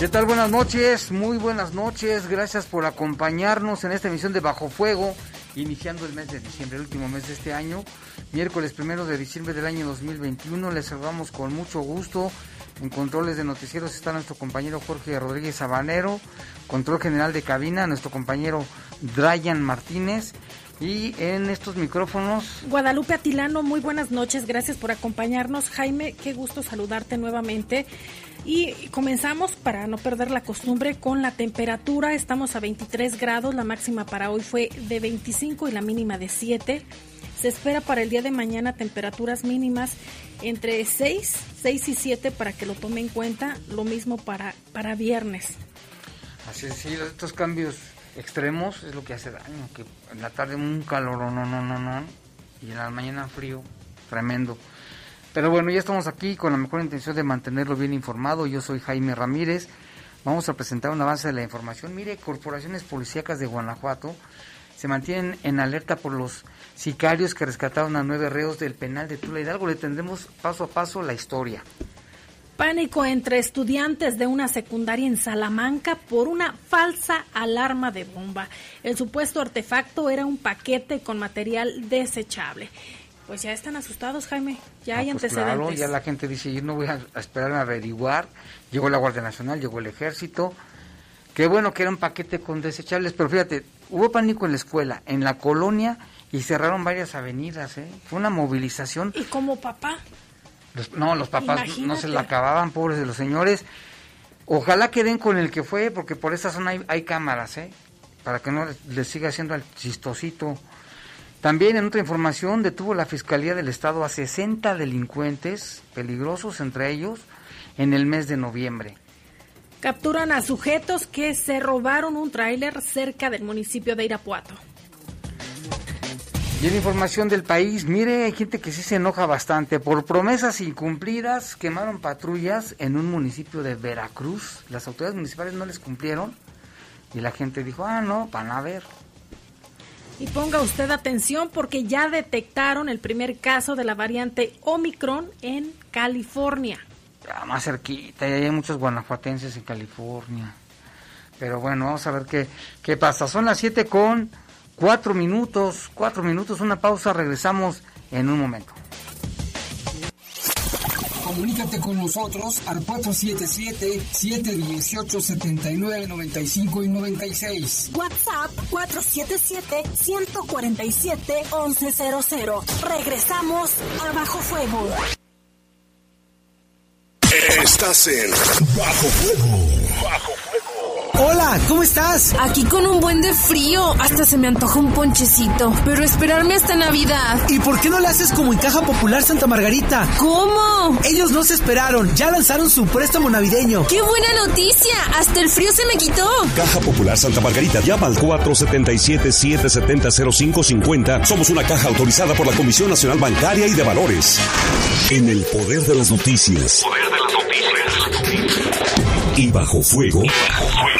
¿Qué tal? Buenas noches, muy buenas noches. Gracias por acompañarnos en esta emisión de Bajo Fuego, iniciando el mes de diciembre, el último mes de este año, miércoles primero de diciembre del año 2021. Les saludamos con mucho gusto. En controles de noticieros está nuestro compañero Jorge Rodríguez Sabanero, control general de cabina, nuestro compañero Dryan Martínez. Y en estos micrófonos. Guadalupe Atilano, muy buenas noches, gracias por acompañarnos. Jaime, qué gusto saludarte nuevamente. Y comenzamos, para no perder la costumbre, con la temperatura. Estamos a 23 grados, la máxima para hoy fue de 25 y la mínima de 7. Se espera para el día de mañana temperaturas mínimas entre 6, 6 y 7 para que lo tome en cuenta. Lo mismo para, para viernes. Así es, sí, estos cambios extremos es lo que hace daño, que en la tarde un calor, no, no, no, no, y en la mañana frío, tremendo. Pero bueno, ya estamos aquí con la mejor intención de mantenerlo bien informado. Yo soy Jaime Ramírez. Vamos a presentar un avance de la información. Mire, corporaciones policíacas de Guanajuato se mantienen en alerta por los sicarios que rescataron a nueve reos del penal de Tula Hidalgo. Le tendremos paso a paso la historia. Pánico entre estudiantes de una secundaria en Salamanca por una falsa alarma de bomba. El supuesto artefacto era un paquete con material desechable. Pues ya están asustados, Jaime. Ya hay pues antecedentes. Claro, ya la gente dice, yo no voy a, esperar a averiguar. Llegó la Guardia Nacional, llegó el Ejército. Qué bueno que era un paquete con desechables, pero fíjate, hubo pánico en la escuela, en la colonia, y cerraron varias avenidas, ¿eh? Fue una movilización. ¿Y como papá? No, los papás no se la acababan, pobres de los señores. Ojalá queden con el que fue, porque por esa zona hay, hay cámaras, ¿eh? Para que no les siga haciendo al chistosito. También en otra información detuvo la Fiscalía del Estado a 60 delincuentes peligrosos entre ellos en el mes de noviembre. Capturan a sujetos que se robaron un tráiler cerca del municipio de Irapuato. Y en información del país, mire, hay gente que sí se enoja bastante. Por promesas incumplidas, quemaron patrullas en un municipio de Veracruz. Las autoridades municipales no les cumplieron y la gente dijo, ah, no, van a ver. Y ponga usted atención porque ya detectaron el primer caso de la variante Omicron en California. Más cerquita, ya hay muchos guanajuatenses en California. Pero bueno, vamos a ver qué, qué pasa. Son las 7 con 4 minutos, 4 minutos, una pausa, regresamos en un momento. Comunícate con nosotros al 477-718-7995 y 96. WhatsApp 477-147-1100. Regresamos a Bajo Fuego. Estás en Bajo Fuego. Bajo Hola, ¿cómo estás? Aquí con un buen de frío. Hasta se me antoja un ponchecito. Pero esperarme hasta Navidad. ¿Y por qué no le haces como en Caja Popular Santa Margarita? ¿Cómo? Ellos no se esperaron. Ya lanzaron su préstamo navideño. ¡Qué buena noticia! Hasta el frío se me quitó. Caja Popular Santa Margarita. Llama al 477-770-0550. Somos una caja autorizada por la Comisión Nacional Bancaria y de Valores. En el poder de las noticias. Poder de las noticias. Y bajo fuego. Y bajo fuego.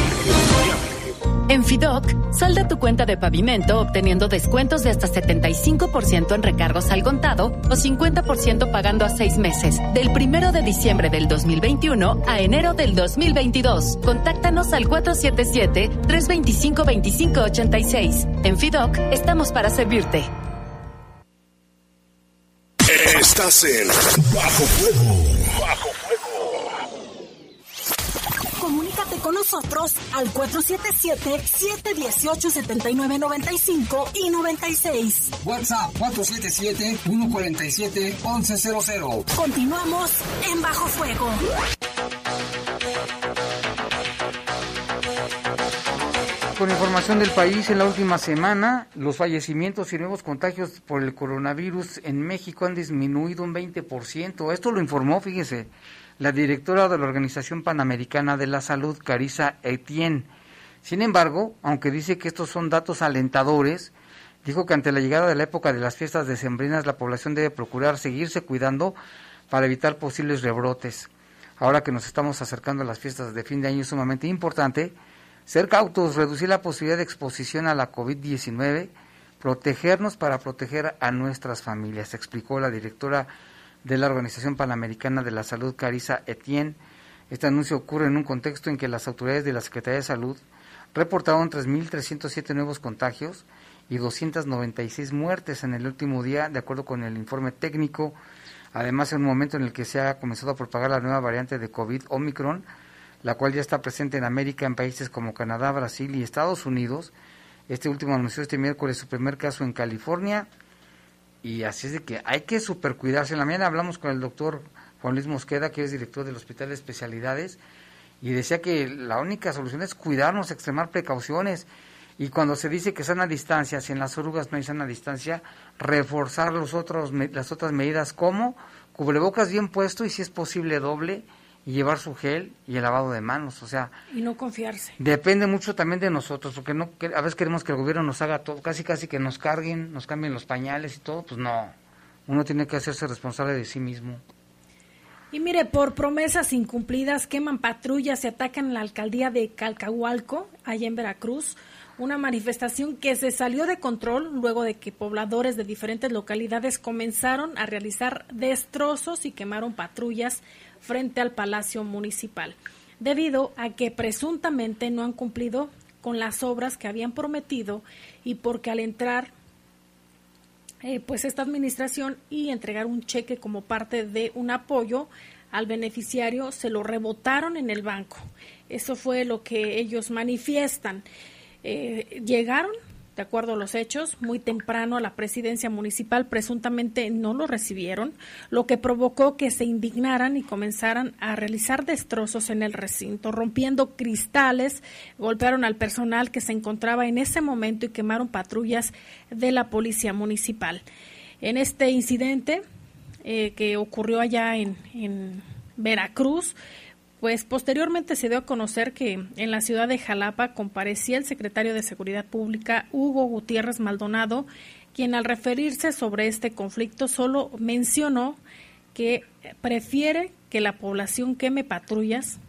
En Fidoc, salda tu cuenta de pavimento obteniendo descuentos de hasta 75% en recargos al contado o 50% pagando a seis meses, del primero de diciembre del 2021 a enero del 2022. Contáctanos al 477-325-2586. En Fidoc, estamos para servirte. Estás en Bajo Fuego. Bajo Comunícate con nosotros al 477-718-7995 y 96. WhatsApp 477-147-1100. Continuamos en Bajo Fuego. Con información del país, en la última semana, los fallecimientos y nuevos contagios por el coronavirus en México han disminuido un 20%. Esto lo informó, fíjese, la directora de la Organización Panamericana de la Salud, Carissa Etienne. Sin embargo, aunque dice que estos son datos alentadores, dijo que ante la llegada de la época de las fiestas decembrinas la población debe procurar seguirse cuidando para evitar posibles rebrotes. Ahora que nos estamos acercando a las fiestas de fin de año es sumamente importante ser cautos, reducir la posibilidad de exposición a la COVID-19, protegernos para proteger a nuestras familias, explicó la directora de la Organización Panamericana de la Salud, Carissa Etienne. Este anuncio ocurre en un contexto en que las autoridades de la Secretaría de Salud reportaron 3.307 nuevos contagios y 296 muertes en el último día, de acuerdo con el informe técnico. Además, en un momento en el que se ha comenzado a propagar la nueva variante de COVID, Omicron, la cual ya está presente en América en países como Canadá, Brasil y Estados Unidos. Este último anunció este miércoles su primer caso en California y así es de que hay que super cuidarse. En la mañana hablamos con el doctor Juan Luis Mosqueda, que es director del Hospital de Especialidades, y decía que la única solución es cuidarnos, extremar precauciones. Y cuando se dice que sana distancia, si en las orugas no hay sana distancia, reforzar los otros, las otras medidas como cubrebocas bien puesto y si es posible doble y llevar su gel y el lavado de manos, o sea... Y no confiarse. Depende mucho también de nosotros, porque no a veces queremos que el gobierno nos haga todo, casi casi que nos carguen, nos cambien los pañales y todo, pues no. Uno tiene que hacerse responsable de sí mismo. Y mire, por promesas incumplidas queman patrullas y atacan la alcaldía de Calcahualco, allá en Veracruz, una manifestación que se salió de control luego de que pobladores de diferentes localidades comenzaron a realizar destrozos y quemaron patrullas frente al Palacio Municipal, debido a que presuntamente no han cumplido con las obras que habían prometido y porque al entrar eh, pues esta administración y entregar un cheque como parte de un apoyo al beneficiario se lo rebotaron en el banco. Eso fue lo que ellos manifiestan. Eh, llegaron de acuerdo a los hechos, muy temprano a la presidencia municipal presuntamente no lo recibieron, lo que provocó que se indignaran y comenzaran a realizar destrozos en el recinto, rompiendo cristales, golpearon al personal que se encontraba en ese momento y quemaron patrullas de la policía municipal. En este incidente eh, que ocurrió allá en, en Veracruz, pues posteriormente se dio a conocer que en la ciudad de Jalapa comparecía el secretario de Seguridad Pública, Hugo Gutiérrez Maldonado, quien al referirse sobre este conflicto solo mencionó que prefiere que la población queme patrullas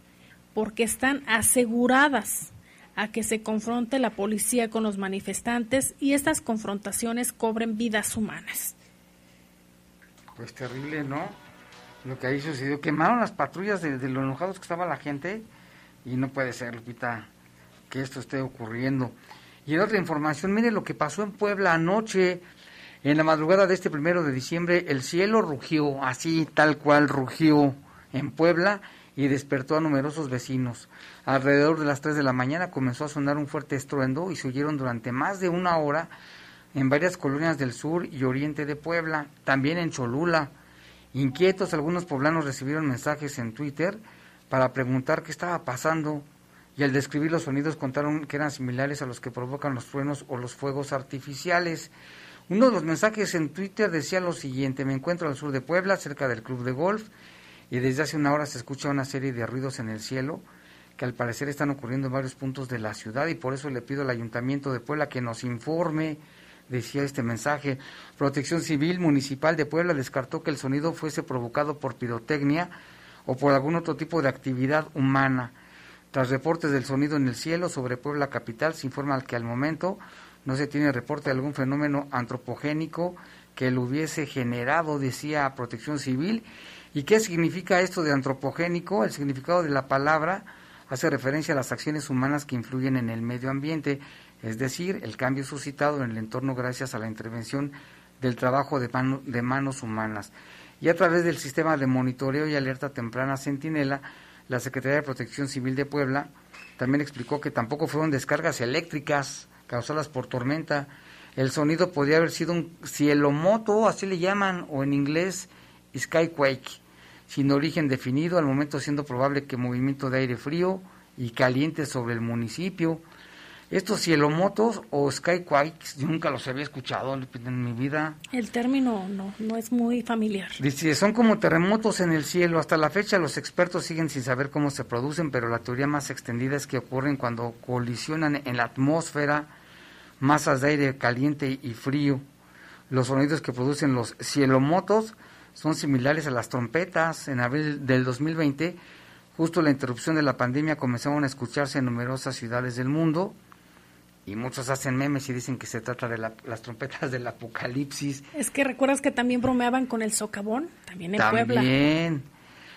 porque están aseguradas a que se confronte la policía con los manifestantes y estas confrontaciones cobren vidas humanas. Pues terrible, ¿no? Lo que ahí sucedió. Quemaron las patrullas de, lo enojados que estaba la gente y no puede ser, Lupita, que esto esté ocurriendo. Y otra información, mire lo que pasó en Puebla anoche. En la madrugada de este primero de diciembre, el cielo rugió, así tal cual rugió en Puebla y despertó a numerosos vecinos. Alrededor de las 3 de la mañana comenzó a sonar un fuerte estruendo y se oyeron durante más de una hora en varias colonias del sur y oriente de Puebla, también en Cholula. Inquietos, algunos poblanos recibieron mensajes en Twitter para preguntar qué estaba pasando y al describir los sonidos contaron que eran similares a los que provocan los truenos o los fuegos artificiales. Uno de los mensajes en Twitter decía lo siguiente, me encuentro al sur de Puebla, cerca del club de golf, y desde hace una hora se escucha una serie de ruidos en el cielo que al parecer están ocurriendo en varios puntos de la ciudad y por eso le pido al ayuntamiento de Puebla que nos informe decía este mensaje. Protección Civil Municipal de Puebla descartó que el sonido fuese provocado por pirotecnia o por algún otro tipo de actividad humana. Tras reportes del sonido en el cielo sobre Puebla Capital, se informa que al momento no se tiene reporte de algún fenómeno antropogénico que lo hubiese generado, decía Protección Civil. ¿Y qué significa esto de antropogénico? El significado de la palabra hace referencia a las acciones humanas que influyen en el medio ambiente, es decir, el cambio suscitado en el entorno gracias a la intervención del trabajo de, de manos humanas. Y a través del sistema de monitoreo y alerta temprana Centinela, la Secretaría de Protección Civil de Puebla también explicó que tampoco fueron descargas eléctricas causadas por tormenta. El sonido podría haber sido un cielomoto, así le llaman, o en inglés skyquake, sin origen definido, al momento siendo probable que movimiento de aire frío y caliente sobre el municipio. Estos cielomotos o skyquakes, nunca los había escuchado en mi vida. El término no, no es muy familiar. Dice, son como terremotos en el cielo. Hasta la fecha los expertos siguen sin saber cómo se producen, pero la teoría más extendida es que ocurren cuando colisionan en la atmósfera masas de aire caliente y frío. Los sonidos que producen los cielomotos son similares a las trompetas. En abril del 2020, justo la interrupción de la pandemia, comenzaron a escucharse en numerosas ciudades del mundo y muchos hacen memes y dicen que se trata de las trompetas del apocalipsis. Es que recuerdas que también bromeaban con el socavón, también en Puebla. También.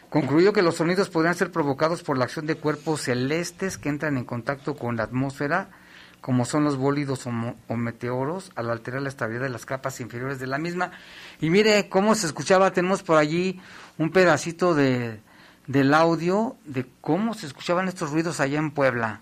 Concluyó que los sonidos podrían ser provocados por la acción de cuerpos celestes que entran en contacto con la atmósfera, como son los bólidos o, meteoros, al alterar la estabilidad de las capas inferiores de la misma. Y mire cómo se escuchaba, tenemos por allí un pedacito de, del audio de cómo se escuchaban estos ruidos allá en Puebla.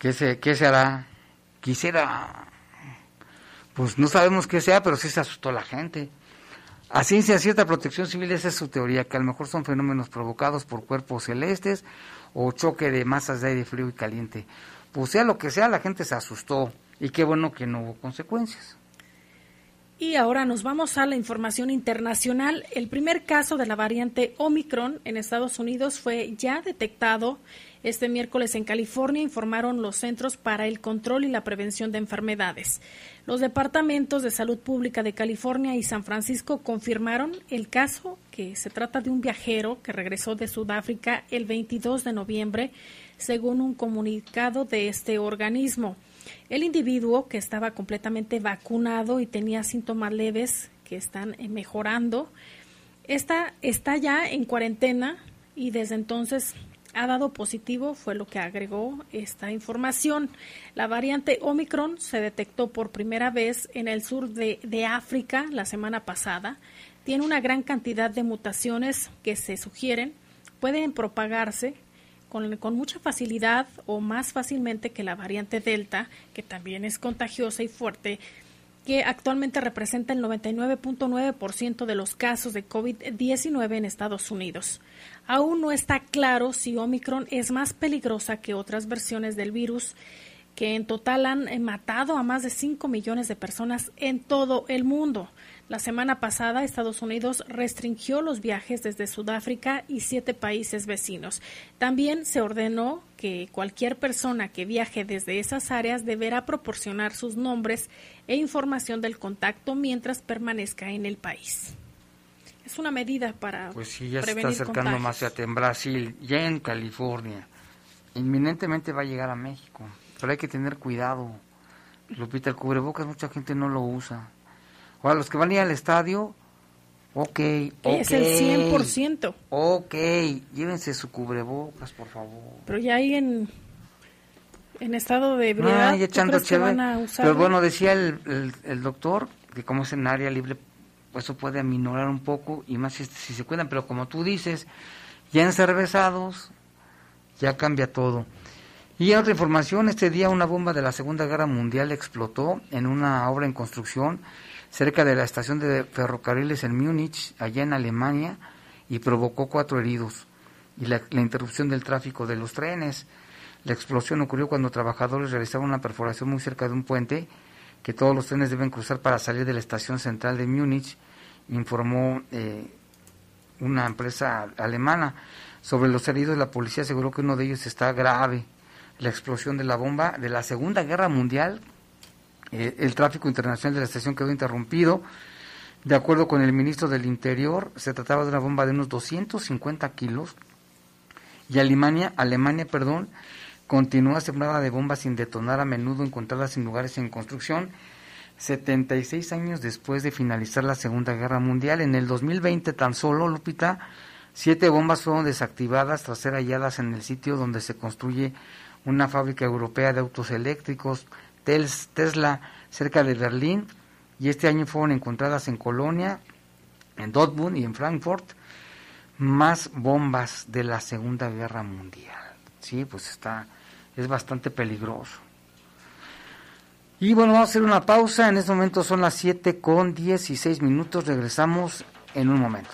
¿Qué se, qué se hará? Quisiera, pues no sabemos qué sea, pero sí se asustó la gente. A ciencia cierta protección civil, esa es su teoría, que a lo mejor son fenómenos provocados por cuerpos celestes o choque de masas de aire frío y caliente. Pues sea lo que sea, la gente se asustó y qué bueno que no hubo consecuencias. Y ahora nos vamos a la información internacional. El primer caso de la variante Omicron en Estados Unidos fue ya detectado este miércoles en California, informaron los Centros para el Control y la Prevención de Enfermedades. Los departamentos de salud pública de California y San Francisco confirmaron el caso, que se trata de un viajero que regresó de Sudáfrica el 22 de noviembre, según un comunicado de este organismo. El individuo, que estaba completamente vacunado y tenía síntomas leves que están eh, mejorando, está, está ya en cuarentena y desde entonces ha dado positivo, fue lo que agregó esta información. La variante Omicron se detectó por primera vez en el sur de, de, África la semana pasada. Tiene una gran cantidad de mutaciones que se sugieren, pueden propagarse con, mucha facilidad o más fácilmente que la variante Delta, que también es contagiosa y fuerte, que actualmente representa el 99.9% de los casos de COVID-19 en Estados Unidos. Aún no está claro si Omicron es más peligrosa que otras versiones del virus que en total han eh, matado a más de 5 millones de personas en todo el mundo. La semana pasada, Estados Unidos restringió los viajes desde Sudáfrica y siete países vecinos. También se ordenó que cualquier persona que viaje desde esas áreas deberá proporcionar sus nombres e información del contacto mientras permanezca en el país. Es una medida para pues sí, ya se está acercando más en Brasil, ya en California. Inminentemente va a llegar a México, pero hay que tener cuidado. Lupita, el cubrebocas mucha gente no lo usa. O a los que van a ir al estadio, ok, Es el 100%. Ok, llévense su cubrebocas, por favor. Pero ya hay en, en estado de ebriedad, no, echando chévere. Pero bueno, decía el, el, doctor que como es en área libre, pues eso puede aminorar un poco y más si, si se cuidan. Pero como tú dices, ya encervezados, ya cambia todo. Y otra información, este día una bomba de la Segunda Guerra Mundial explotó en una obra en construcción cerca de la estación de ferrocarriles en Múnich, allá en Alemania, y provocó cuatro heridos y la, interrupción del tráfico de los trenes. La explosión ocurrió cuando trabajadores realizaban una perforación muy cerca de un puente que todos los trenes deben cruzar para salir de la estación central de Múnich, informó eh, una empresa alemana. Sobre los heridos, la policía aseguró que uno de ellos está grave. La explosión de la bomba de la Segunda Guerra Mundial, eh, el tráfico internacional de la estación quedó interrumpido. De acuerdo con el ministro del Interior, se trataba de una bomba de unos 250 kilos y Alemania, Alemania, perdón, continúa sembrada de bombas sin detonar, a menudo encontradas en lugares en construcción. 76 años después de finalizar la Segunda Guerra Mundial, en el 2020 tan solo, Lupita, siete bombas fueron desactivadas tras ser halladas en el sitio donde se construye una fábrica europea de autos eléctricos, Tesla, cerca de Berlín, y este año fueron encontradas en Colonia, en Dortmund y en Frankfurt más bombas de la Segunda Guerra Mundial. Sí, pues está, es bastante peligroso. Y bueno, vamos a hacer una pausa. En este momento son las 7 con 16 minutos. Regresamos en un momento.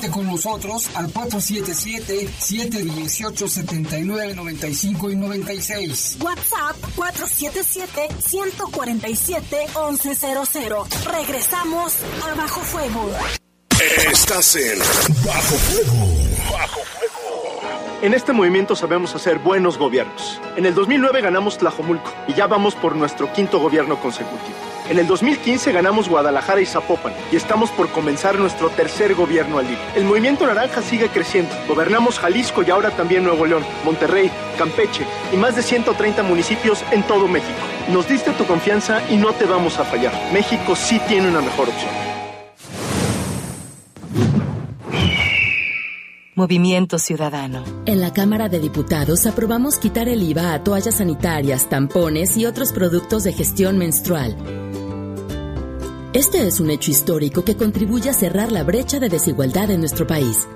Comunícate con nosotros al 477-718-7995 y 96. WhatsApp 477-147-1100. Regresamos a Bajo Fuego. Estás en Bajo Fuego. Bajo Fuego. En este movimiento sabemos hacer buenos gobiernos. En el 2009 ganamos Tlajomulco y ya vamos por nuestro quinto gobierno consecutivo. En el 2015 ganamos Guadalajara y Zapopan y estamos por comenzar nuestro tercer gobierno al hilo. El movimiento naranja sigue creciendo. Gobernamos Jalisco y ahora también Nuevo León, Monterrey, Campeche y más de 130 municipios en todo México. Nos diste tu confianza y no te vamos a fallar. México sí tiene una mejor opción. Movimiento Ciudadano. En la Cámara de Diputados aprobamos quitar el IVA a toallas sanitarias, tampones y otros productos de gestión menstrual. Este es un hecho histórico que contribuye a cerrar la brecha de desigualdad en nuestro país.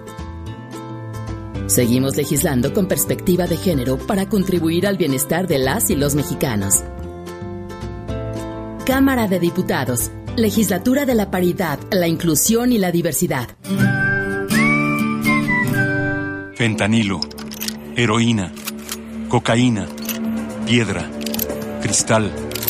Seguimos legislando con perspectiva de género para contribuir al bienestar de las y los mexicanos. Cámara de Diputados, Legislatura de la Paridad, la Inclusión y la Diversidad. Fentanilo, heroína, cocaína, piedra, cristal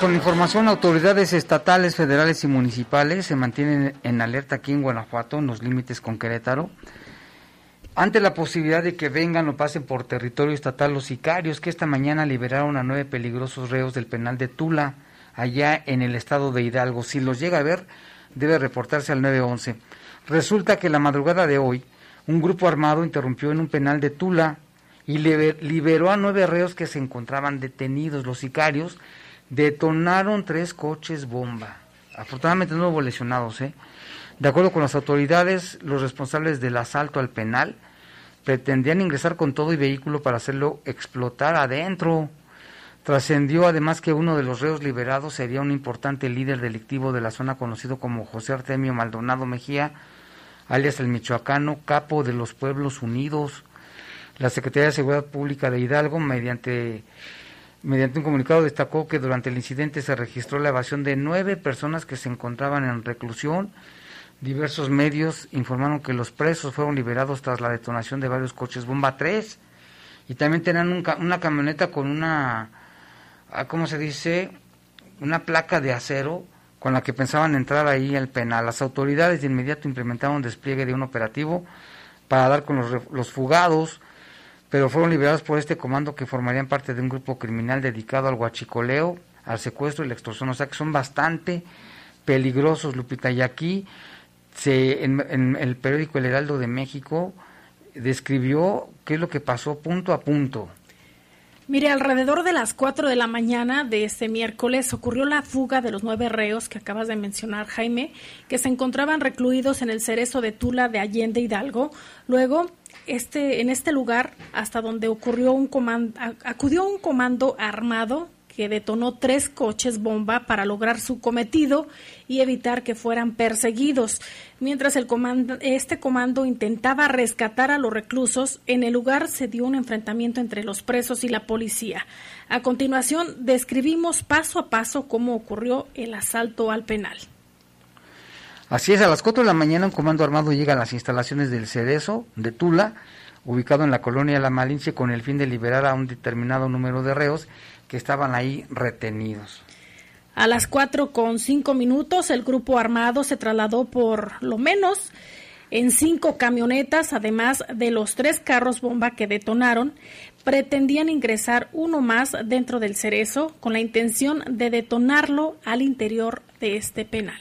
Con información, autoridades estatales, federales y municipales se mantienen en alerta aquí en Guanajuato, en los límites con Querétaro, ante la posibilidad de que vengan o pasen por territorio estatal los sicarios que esta mañana liberaron a nueve peligrosos reos del penal de Tula, allá en el estado de Hidalgo. Si los llega a ver, debe reportarse al 911. Resulta que la madrugada de hoy, un grupo armado interrumpió en un penal de Tula y liberó a nueve reos que se encontraban detenidos. Los sicarios detonaron tres coches bomba. Afortunadamente no hubo lesionados. ¿eh? De acuerdo con las autoridades, los responsables del asalto al penal pretendían ingresar con todo y vehículo para hacerlo explotar adentro. Trascendió además que uno de los reos liberados sería un importante líder delictivo de la zona conocido como José Artemio Maldonado Mejía, alias el Michoacano, capo de los Pueblos Unidos. La Secretaría de Seguridad Pública de Hidalgo, mediante Mediante un comunicado destacó que durante el incidente se registró la evasión de nueve personas que se encontraban en reclusión. Diversos medios informaron que los presos fueron liberados tras la detonación de varios coches bomba 3 y también tenían una camioneta con una, ah, ¿cómo se dice? Una placa de acero con la que pensaban entrar ahí al penal. Las autoridades de inmediato implementaron un despliegue de un operativo para dar con los, los fugados pero fueron liberados por este comando que formarían parte de un grupo criminal dedicado al huachicoleo al secuestro y la extorsión, o sea que son bastante peligrosos, Lupita. Y aquí, se, en, el periódico El Heraldo de México, describió qué es lo que pasó punto a punto. Mire, alrededor de las 4 de la mañana de este miércoles ocurrió la fuga de los nueve reos que acabas de mencionar, Jaime, que se encontraban recluidos en el cerezo de Tula de Allende Hidalgo. Luego, este, en este lugar, hasta donde ocurrió un comando, acudió un comando armado que detonó tres coches bomba para lograr su cometido y evitar que fueran perseguidos. Mientras el comando, este comando intentaba rescatar a los reclusos, en el lugar se dio un enfrentamiento entre los presos y la policía. A continuación, describimos paso a paso cómo ocurrió el asalto al penal. Así es, a las 4 de la mañana un comando armado llega a las instalaciones del Cerezo de Tula, ubicado en la colonia La Malinche, con el fin de liberar a un determinado número de reos que estaban ahí retenidos. A las cuatro con cinco minutos, el grupo armado se trasladó por lo menos en cinco camionetas, además de los tres carros bomba que detonaron. Pretendían ingresar uno más dentro del cerezo con la intención de detonarlo al interior de este penal.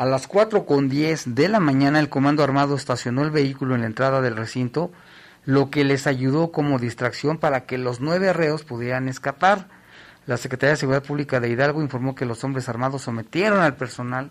A las cuatro con diez de la mañana, el comando armado estacionó el vehículo en la entrada del recinto lo que les ayudó como distracción para que los nueve reos pudieran escapar. La Secretaría de Seguridad Pública de Hidalgo informó que los hombres armados sometieron al personal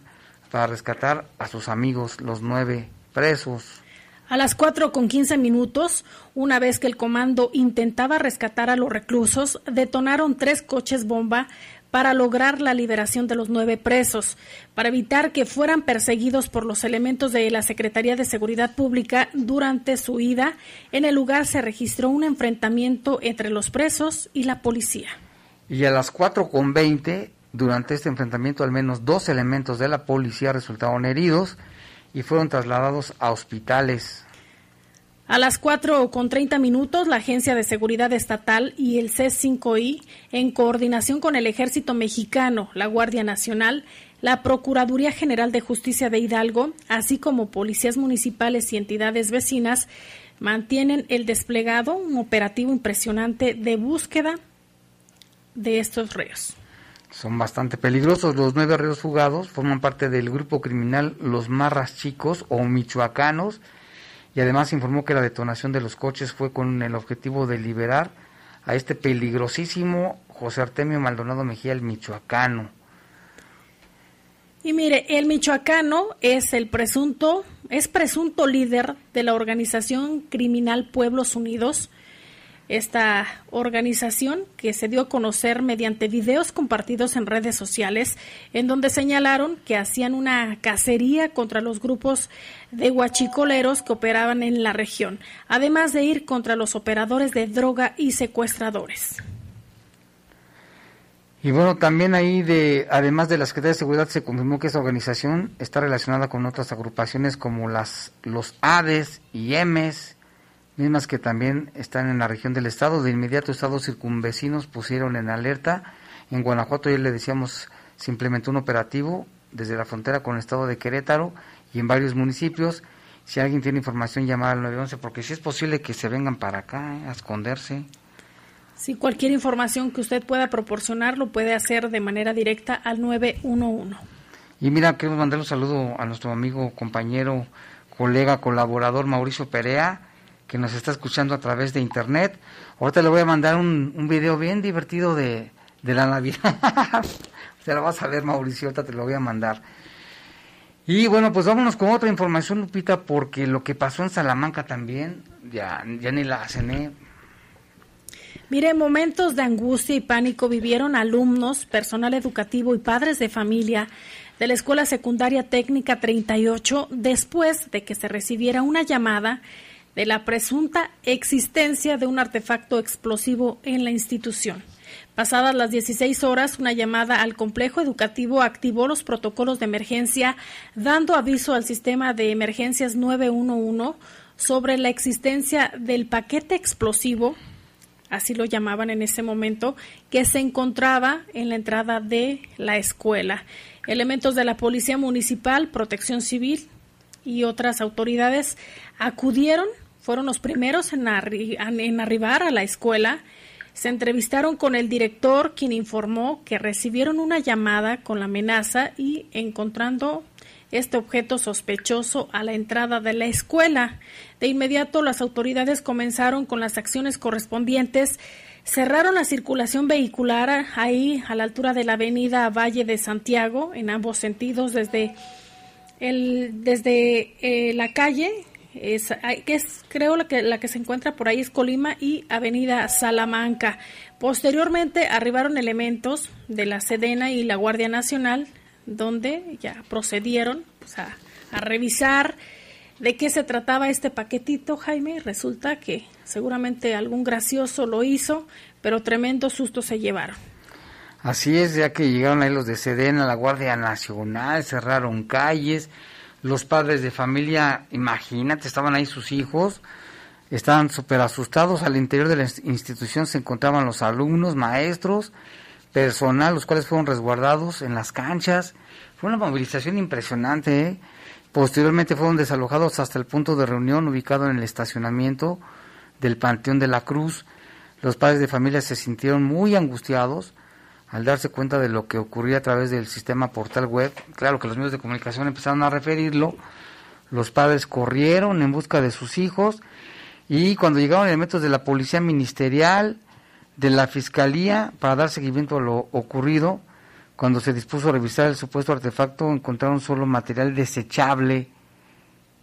para rescatar a sus amigos, los nueve presos. A las cuatro con quince minutos, una vez que el comando intentaba rescatar a los reclusos, detonaron tres coches bomba para lograr la liberación de los nueve presos, para evitar que fueran perseguidos por los elementos de la Secretaría de Seguridad Pública durante su ida. En el lugar se registró un enfrentamiento entre los presos y la policía. Y a las cuatro con veinte, durante este enfrentamiento, al menos dos elementos de la policía resultaron heridos y fueron trasladados a hospitales. A las 4 con 30 minutos, la Agencia de Seguridad Estatal y el C5I, en coordinación con el Ejército Mexicano, la Guardia Nacional, la Procuraduría General de Justicia de Hidalgo, así como policías municipales y entidades vecinas, mantienen el desplegado, un operativo impresionante de búsqueda de estos reos. Son bastante peligrosos. Los nueve reos fugados forman parte del grupo criminal Los Marras Chicos o Michoacanos, y además informó que la detonación de los coches fue con el objetivo de liberar a este peligrosísimo José Artemio Maldonado Mejía, el michoacano. Y mire, el michoacano es el presunto, es presunto líder de la organización criminal Pueblos Unidos, esta organización que se dio a conocer mediante videos compartidos en redes sociales en donde señalaron que hacían una cacería contra los grupos de huachicoleros que operaban en la región, además de ir contra los operadores de droga y secuestradores. Y bueno, también ahí de, además de la Secretaría de Seguridad, se confirmó que esa organización está relacionada con otras agrupaciones como las, los ADES y EMES mismas que también están en la región del estado. De inmediato estados circunvecinos pusieron en alerta. En Guanajuato ya le decíamos, se implementó un operativo desde la frontera con el estado de Querétaro y en varios municipios. Si alguien tiene información, llamar al 911, porque si es posible que se vengan para acá eh, a esconderse. Si cualquier información que usted pueda proporcionar lo puede hacer de manera directa al 911. Y mira, queremos mandar un saludo a nuestro amigo, compañero, colega, colaborador Mauricio Perea, que nos está escuchando a través de internet. Ahorita le voy a mandar un, un video bien divertido de, de la Navidad. Se la vas a ver, Mauricio, ahorita te lo voy a mandar. Y bueno, pues vámonos con otra información, Lupita, porque lo que pasó en Salamanca también, ya, ya ni la cené. ¿eh? Mire, momentos de angustia y pánico vivieron alumnos, personal educativo y padres de familia de la Escuela Secundaria Técnica 38 después de que se recibiera una llamada de la presunta existencia de un artefacto explosivo en la institución. Pasadas las 16 horas, una llamada al complejo educativo activó los protocolos de emergencia, dando aviso al sistema de emergencias 911 sobre la existencia del paquete explosivo, así lo llamaban en ese momento, que se encontraba en la entrada de la escuela. Elementos de la Policía Municipal, Protección Civil, y otras autoridades acudieron, fueron los primeros en, arribar a la escuela se entrevistaron con el director, quien informó que recibieron una llamada con la amenaza y encontrando este objeto sospechoso a la entrada de la escuela. De inmediato las autoridades comenzaron con las acciones correspondientes. Cerraron la circulación vehicular ahí a la altura de la avenida Valle de Santiago en ambos sentidos desde desde eh, la calle es, que es creo la que la que se encuentra por ahí es Colima y Avenida Salamanca. Posteriormente arribaron elementos de la Sedena y la Guardia Nacional donde ya procedieron pues, a, revisar de qué se trataba este paquetito, Jaime. Resulta que seguramente algún gracioso lo hizo, pero tremendo susto se llevaron. Así es, ya que llegaron ahí los de Sedena, la Guardia Nacional, cerraron calles, los padres de familia, imagínate, estaban ahí sus hijos, estaban súper asustados, al interior de la institución se encontraban los alumnos, maestros, personal, los cuales fueron resguardados en las canchas. Fue una movilización impresionante. ¿eh? Posteriormente fueron desalojados hasta el punto de reunión ubicado en el estacionamiento del Panteón de la Cruz. Los padres de familia se sintieron muy angustiados al darse cuenta de lo que ocurría a través del sistema portal web. Claro que los medios de comunicación empezaron a referirlo. Los padres corrieron en busca de sus hijos y cuando llegaron elementos de la policía ministerial, de la Fiscalía para dar seguimiento a lo ocurrido. Cuando se dispuso a revisar el supuesto artefacto, encontraron solo material desechable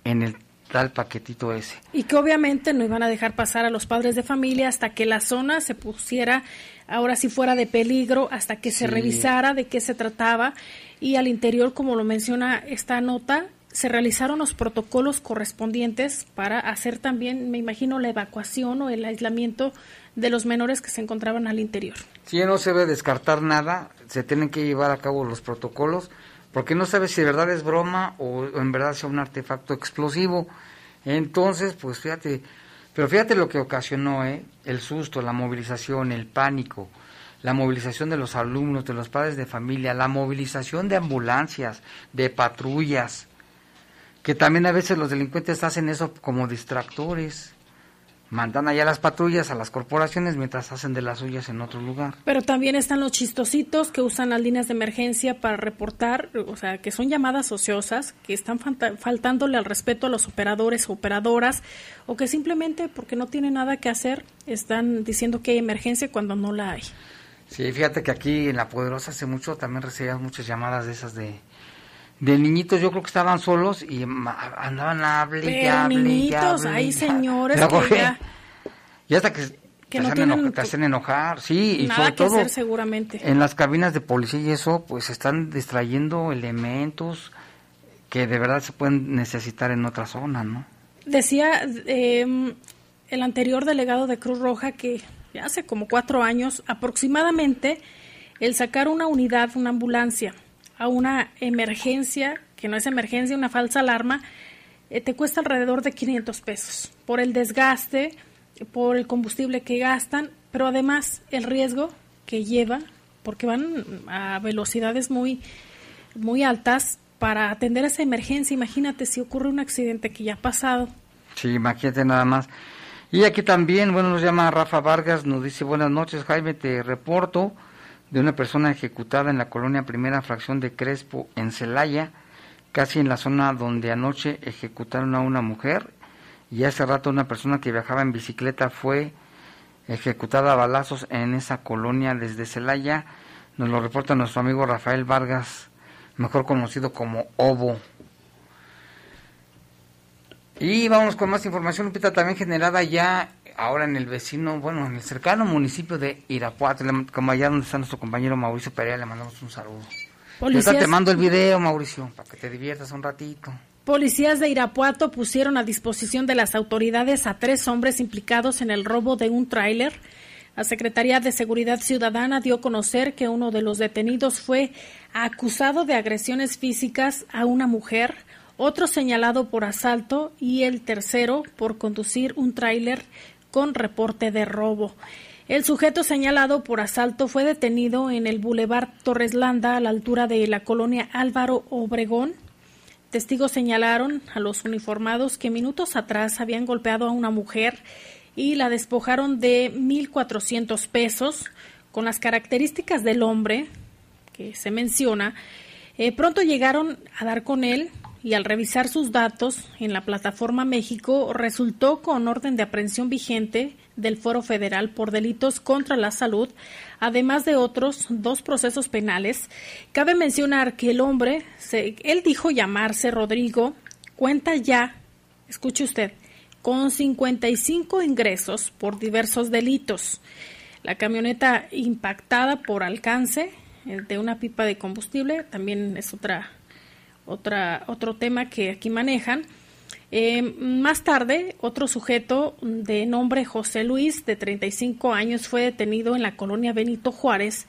en el tal paquetito ese. Y que obviamente no iban a dejar pasar a los padres de familia hasta que la zona se pusiera, ahora sí fuera de peligro, hasta que se revisara de qué se trataba. Y al interior, como lo menciona esta nota, se realizaron los protocolos correspondientes para hacer también, me imagino, la evacuación o el aislamiento de los menores que se encontraban al interior. Si no se debe descartar nada, se tienen que llevar a cabo los protocolos, porque no sabe si de verdad es broma o en verdad sea un artefacto explosivo. Entonces, pues fíjate, pero fíjate lo que ocasionó, ¿eh? el susto, la movilización, el pánico, la movilización de los alumnos, de los padres de familia, la movilización de ambulancias, de patrullas, que también a veces los delincuentes hacen eso como distractores mandan allá las patrullas a las corporaciones mientras hacen de las suyas en otro lugar. Pero también están los chistositos que usan las líneas de emergencia para reportar, o sea, que son llamadas ociosas, que están faltándole al respeto a los operadores o operadoras, o que simplemente porque no tienen nada que hacer están diciendo que hay emergencia cuando no la hay. Sí, fíjate que aquí en La Poderosa hace mucho también recibíamos muchas llamadas de esas de de niñitos yo creo que estaban solos y andaban a hable y hable, niñitos, hay señores que ya... Y hasta que, te, no hacen te, hacen enojar, sí, y sobre todo hacer seguramente. en las cabinas de policía y eso, pues están distrayendo elementos que de verdad se pueden necesitar en otra zona, ¿no? Decía eh, el anterior delegado de Cruz Roja que hace como cuatro años aproximadamente el sacar una unidad, una ambulancia, a una emergencia, que no es emergencia, una falsa alarma, eh, te cuesta alrededor de 500 pesos por el desgaste, por el combustible que gastan, pero además el riesgo que lleva, porque van a velocidades muy, muy altas para atender esa emergencia. Imagínate si ocurre un accidente que ya ha pasado. Sí, imagínate nada más. Y aquí también, bueno, nos llama Rafa Vargas, nos dice buenas noches, Jaime, te reporto de una persona ejecutada en la colonia Primera Fracción de Crespo, en Celaya, casi en la zona donde anoche ejecutaron a una mujer y hace rato una persona que viajaba en bicicleta fue ejecutada a balazos en esa colonia desde Celaya. Nos lo reporta nuestro amigo Rafael Vargas, mejor conocido como Obo. Y vamos con más información, Lupita, también generada ya ahora en el vecino, bueno, en el cercano municipio de Irapuato, como allá donde está nuestro compañero Mauricio Pereira, le mandamos un saludo. Policías... te mando el video, Mauricio, para que te diviertas un ratito. Policías de Irapuato pusieron a disposición de las autoridades a tres hombres implicados en el robo de un tráiler. La Secretaría de Seguridad Ciudadana dio a conocer que uno de los detenidos fue acusado de agresiones físicas a una mujer, otro señalado por asalto y el tercero por conducir un tráiler con reporte de robo. El sujeto señalado por asalto fue detenido en el Boulevard Torres Landa a la altura de la colonia Álvaro Obregón. Testigos señalaron a los uniformados que minutos atrás habían golpeado a una mujer y la despojaron de 1.400 pesos con las características del hombre que se menciona. Eh, pronto llegaron a dar con él y al revisar sus datos en la plataforma México resultó con orden de aprehensión vigente del Foro Federal por delitos contra la salud, además de otros dos procesos penales. Cabe mencionar que el hombre, él dijo llamarse Rodrigo, cuenta ya, escuche usted, con 55 ingresos por diversos delitos. La camioneta impactada por alcance eh, de una pipa de combustible también es otra otra, otro tema que aquí manejan. Eh, más tarde, otro sujeto de nombre José Luis, de 35 años, fue detenido en la colonia Benito Juárez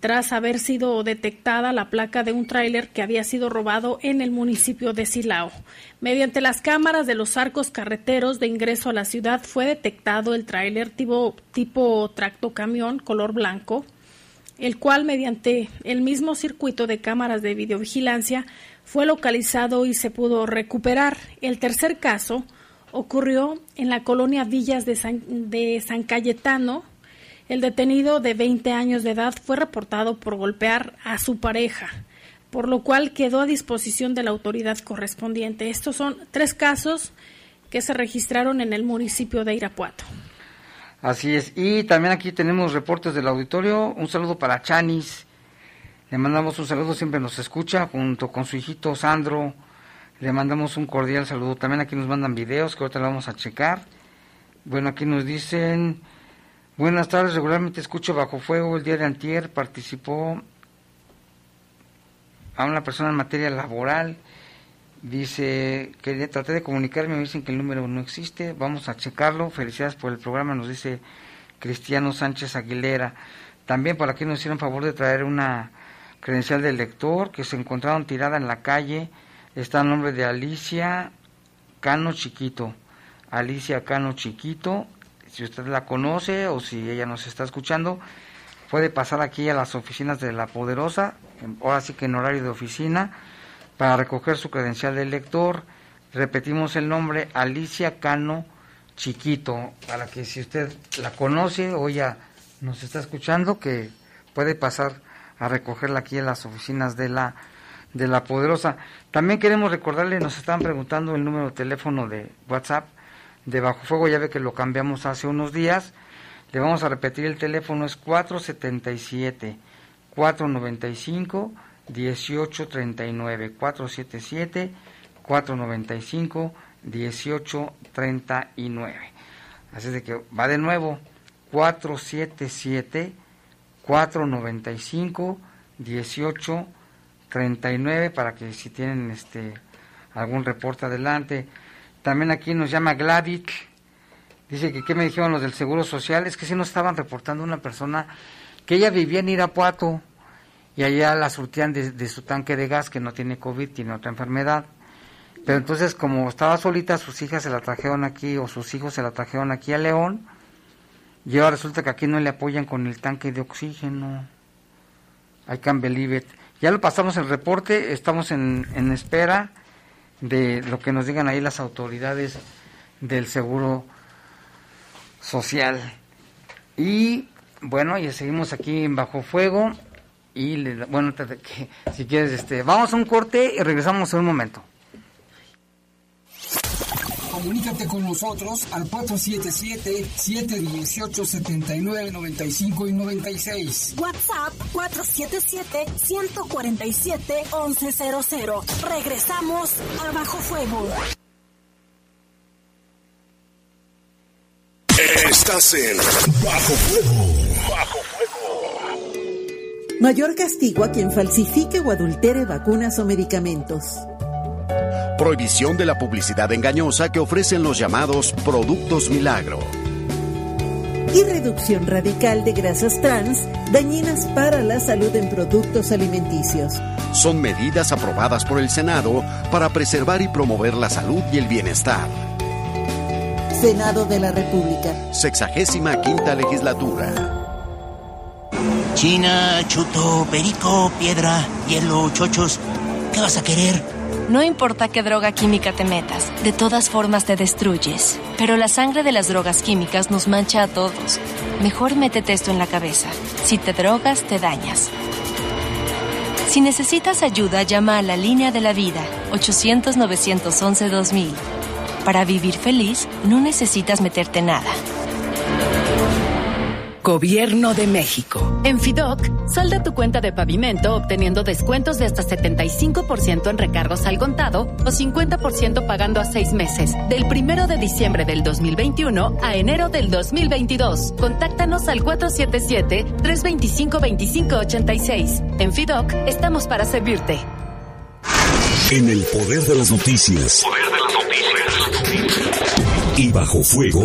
tras haber sido detectada la placa de un tráiler que había sido robado en el municipio de Silao. Mediante las cámaras de los arcos carreteros de ingreso a la ciudad fue detectado el tráiler tipo, tipo tracto camión color blanco el cual mediante el mismo circuito de cámaras de videovigilancia fue localizado y se pudo recuperar. El tercer caso ocurrió en la colonia Villas de San, Cayetano. El detenido de 20 años de edad fue reportado por golpear a su pareja, por lo cual quedó a disposición de la autoridad correspondiente. Estos son tres casos que se registraron en el municipio de Irapuato. Así es. Y también aquí tenemos reportes del auditorio. Un saludo para Chanis. Le mandamos un saludo, siempre nos escucha, junto con su hijito Sandro. Le mandamos un cordial saludo. También aquí nos mandan videos que ahorita lo vamos a checar. Bueno, aquí nos dicen, buenas tardes, regularmente escucho Bajo Fuego. El día de antier participó a una persona en materia laboral Dice, que traté de comunicarme, me dicen que el número no existe, vamos a checarlo. Felicidades por el programa, nos dice Cristiano Sánchez Aguilera. También para que nos hicieron favor de traer una credencial del lector que se encontraron tirada en la calle. Está el nombre de Alicia Cano Chiquito. Alicia Cano Chiquito. Si usted la conoce o si ella nos está escuchando, puede pasar aquí a las oficinas de La Poderosa, ahora sí que en horario de oficina para recoger su credencial de lector. Repetimos el nombre, Alicia Cano Chiquito, para que si usted la conoce o ya nos está escuchando, que puede pasar a recogerla aquí en las oficinas de la de la Poderosa. También queremos recordarle, nos están preguntando el número de teléfono de WhatsApp de Bajo Fuego, ya ve que lo cambiamos hace unos días. Le vamos a repetir el teléfono, es 477 495 1839 477 495 1839 así de que va de nuevo 477 495 1839 para que si tienen este algún reporte adelante. También aquí nos llama Gladys. Dice que qué me dijeron los del seguro social es que si nos estaban reportando una persona que ella vivía en Irapuato y allá la surtían de, su tanque de gas que no tiene COVID, tiene otra enfermedad. Pero entonces como estaba solita, sus hijas se la trajeron aquí o sus hijos se la trajeron aquí a León y ahora resulta que aquí no le apoyan con el tanque de oxígeno. I can't believe it. Ya lo pasamos el reporte, estamos en, en espera de lo que nos digan ahí las autoridades del Seguro Social. Y bueno, ya seguimos aquí en Bajo Fuego y bueno, si quieres, este, vamos a un corte y regresamos en un momento. Comunícate con nosotros al 477-718-7995 y 96. WhatsApp 477-147-1100. Regresamos a Bajo Fuego. Estás en Bajo Fuego. Bajo Mayor castigo a quien falsifique o adultere vacunas o medicamentos. Prohibición de la publicidad engañosa que ofrecen los llamados productos milagro. Y reducción radical de grasas trans dañinas para la salud en productos alimenticios. Son medidas aprobadas por el Senado para preservar y promover la salud y el bienestar. Senado de la República. Sexagésima quinta legislatura. China, chuto, perico, piedra, hielo, chochos. ¿Qué vas a querer? No importa qué droga química te metas, de todas formas te destruyes. Pero la sangre de las drogas químicas nos mancha a todos. Mejor métete esto en la cabeza. Si te drogas, te dañas. Si necesitas ayuda, llama a la línea de la vida, 800-911-2000. Para vivir feliz, no necesitas meterte nada. Gobierno de México. En FIDOC, salda tu cuenta de pavimento obteniendo descuentos de hasta 75% en recargos al contado o 50% pagando a seis meses, del primero de diciembre del 2021 a enero del 2022. Contáctanos al 477-325-2586. En FIDOC, estamos para servirte. En el poder de las noticias. Poder de las noticias. Y bajo fuego.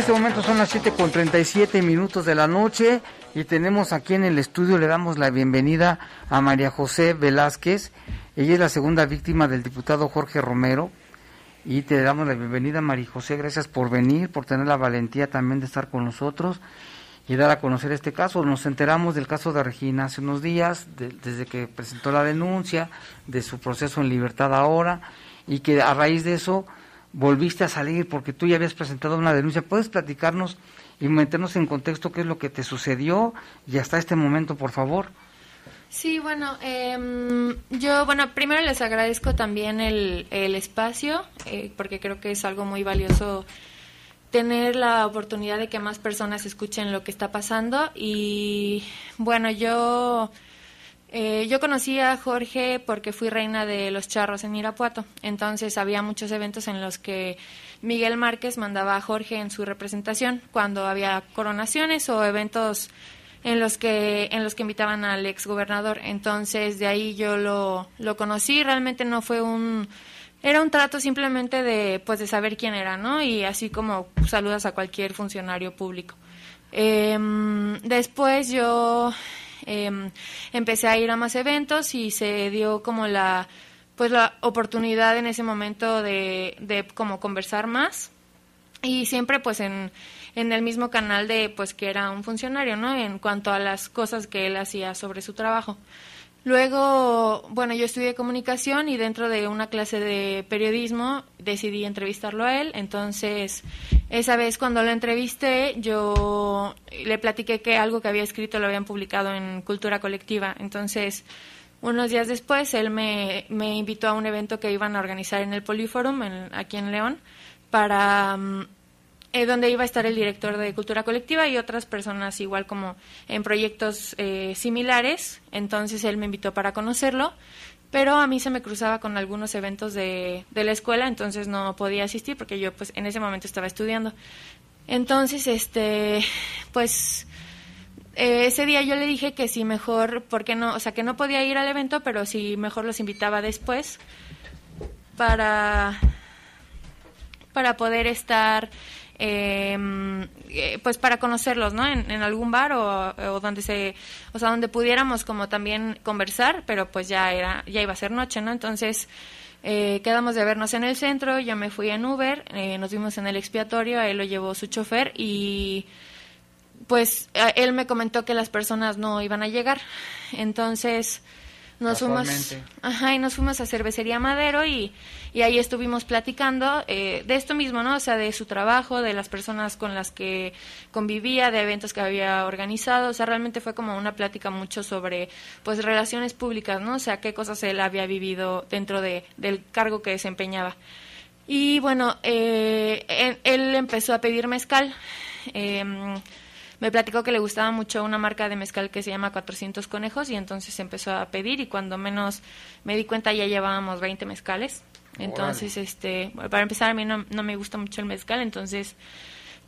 Este momento son las 7 con 37 minutos de la noche y tenemos aquí en el estudio, le damos la bienvenida a María José Velázquez. Ella es la segunda víctima del diputado Jorge Romero. Y te damos la bienvenida, María José. Gracias por venir, por tener la valentía también de estar con nosotros y dar a conocer este caso. Nos enteramos del caso de Regina hace unos días, de- desde que presentó la denuncia, de su proceso en libertad ahora, y que a raíz de eso volviste a salir porque tú ya habías presentado una denuncia. ¿Puedes platicarnos y meternos en contexto qué es lo que te sucedió y hasta este momento, por favor? Sí, bueno, em, yo, bueno, primero les agradezco también el, el espacio, eh, porque creo que es algo muy valioso tener la oportunidad de que más personas escuchen lo que está pasando. Y bueno, yo, eh, yo conocí a Jorge porque fui reina de los charros en Irapuato. Entonces había muchos eventos en los que Miguel Márquez mandaba a Jorge en su representación cuando había coronaciones o eventos en los que en los que invitaban al ex gobernador entonces de ahí yo lo, lo conocí. Realmente no fue un era un trato simplemente de pues de saber quién era no y así como saludas a cualquier funcionario público. Em, después yo em, empecé a ir a más eventos y se dio como la pues la oportunidad en ese momento de, de como conversar más y siempre pues en, en el mismo canal de pues que era un funcionario, ¿no? En cuanto a las cosas que él hacía sobre su trabajo. Luego, bueno, yo estudié comunicación y dentro de una clase de periodismo decidí entrevistarlo a él. Entonces, esa vez cuando lo entrevisté, yo le platiqué que algo que había escrito lo habían publicado en Cultura Colectiva. Entonces, unos días después, él me, me invitó a un evento que iban a organizar en el Poliforum, en- aquí en León, para mm, eh, donde iba a estar el director de Cultura Colectiva y otras personas igual como en proyectos eh, similares. Entonces él me invitó para conocerlo, pero a mí se me cruzaba con algunos eventos de, de la escuela, entonces no podía asistir porque yo pues en ese momento estaba estudiando. Entonces, este, pues eh, ese día yo le dije que si mejor, porque no, o sea, que no podía ir al evento, pero si mejor los invitaba después para para poder estar eh, eh, pues para conocerlos no en, algún bar o, o donde se o sea donde pudiéramos como también conversar pero pues ya era ya iba a ser noche no entonces eh, quedamos de vernos en el centro yo me fui en Uber eh, nos vimos en el expiatorio él lo llevó su chofer y pues él me comentó que las personas no iban a llegar. Entonces nos fuimos ajá y nos fuimos a cervecería Madero y, y ahí estuvimos platicando eh, de esto mismo no o sea de su trabajo de las personas con las que convivía de eventos que había organizado. O sea realmente fue como una plática mucho sobre pues relaciones públicas no o sea qué cosas él había vivido dentro de del cargo que desempeñaba. Y bueno, eh, él, él empezó a pedir mezcal. Em, me platicó que le gustaba mucho una marca de mezcal que se llama 400 Conejos y entonces empezó a pedir y cuando menos me di cuenta ya llevábamos 20 mezcales. Entonces, este, para empezar a mí no, no me gusta mucho el mezcal, entonces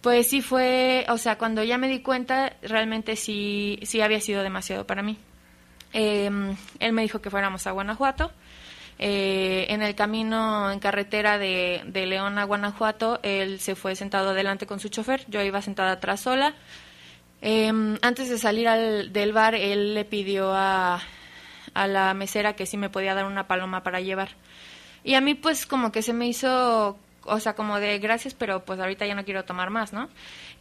pues sí fue, o sea, cuando ya me di cuenta, realmente sí, sí había sido demasiado para mí. Em, él me dijo que fuéramos a Guanajuato. Eh, en el camino en carretera de, de León a Guanajuato, él se fue sentado adelante con su chofer, yo iba sentada atrás sola. Em, antes de salir al, del bar, él le pidió a, a la mesera que sí me podía dar una paloma para llevar. Y a mí pues como que se me hizo, o sea, como de gracias, pero pues ahorita ya no quiero tomar más, ¿no?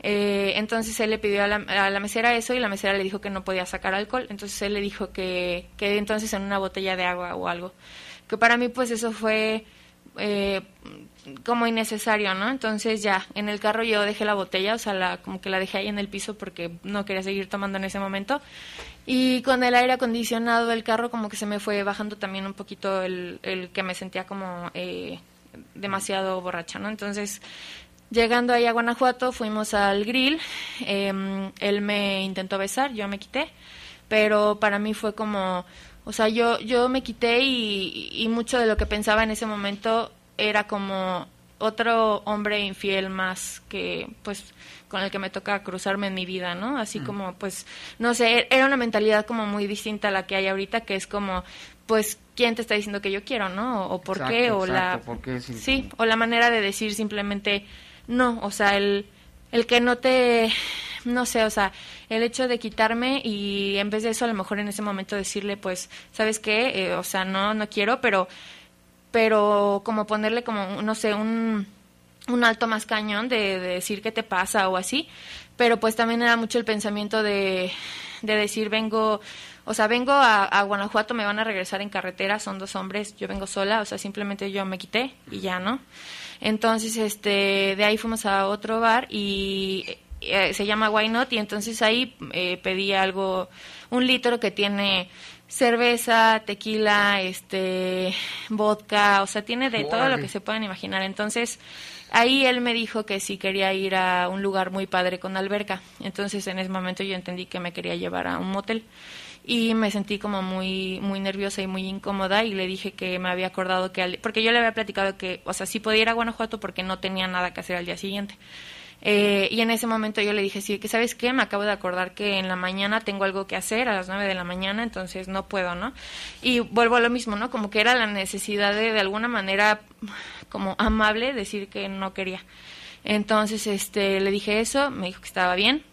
Eh, entonces él le pidió a la, a la mesera eso y la mesera le dijo que no podía sacar alcohol. Entonces él le dijo que, que entonces en una botella de agua o algo. Que para mí pues eso fue eh, como innecesario, ¿no? Entonces ya, en el carro yo dejé la botella, o sea, como que la dejé ahí en el piso porque no quería seguir tomando en ese momento. Y con el aire acondicionado del carro como que se me fue bajando también un poquito el, que me sentía como eh, demasiado borracha, ¿no? Entonces, llegando ahí a Guanajuato, fuimos al grill, eh, él me intentó besar, yo me quité, pero para mí fue como, o sea, yo, yo me quité y mucho de lo que pensaba en ese momento era como otro hombre infiel más que pues con el que me toca cruzarme en mi vida, ¿no? Así Mm. como pues no sé, era una mentalidad como muy distinta a la que hay ahorita que es como pues quién te está diciendo que yo quiero, ¿no? O, por Exacto, qué o la exacto, ¿por qué? Sí. sí, o la manera de decir simplemente no, o sea, el el que no te no sé, o sea, el hecho de quitarme y en vez de eso a lo mejor en ese momento decirle pues, ¿sabes qué? Eh, o sea, no no quiero, pero pero como ponerle como, no sé, un, un alto más cañón de, de decir qué te pasa o así, pero pues también era mucho el pensamiento de, de decir vengo, o sea, vengo a, a Guanajuato, me van a regresar en carretera, son dos hombres, yo vengo sola, o sea, simplemente yo me quité y ya, ¿no? Entonces, este, de ahí fuimos a otro bar y eh, se llama Why Not y entonces ahí eh, pedí algo, un litro que tiene cerveza, tequila, este, vodka, o sea, tiene de todo lo que se pueden imaginar. Entonces, ahí él me dijo que si quería ir a un lugar muy padre con alberca. Entonces, en ese momento yo entendí que me quería llevar a un motel y me sentí como muy muy nerviosa y muy incómoda y le dije que me había acordado que al- porque yo le había platicado que, o sea, sí podía ir a Guanajuato porque no tenía nada que hacer al día siguiente. Eh, y en ese momento yo le dije, sí, que sabes qué, me acabo de acordar que en la mañana tengo algo que hacer a las nueve de la mañana, entonces no puedo, ¿no? Y vuelvo a lo mismo, ¿no? Como que era la necesidad de, de alguna manera, como amable, decir que no quería. Entonces, este, le dije eso, me dijo que estaba bien.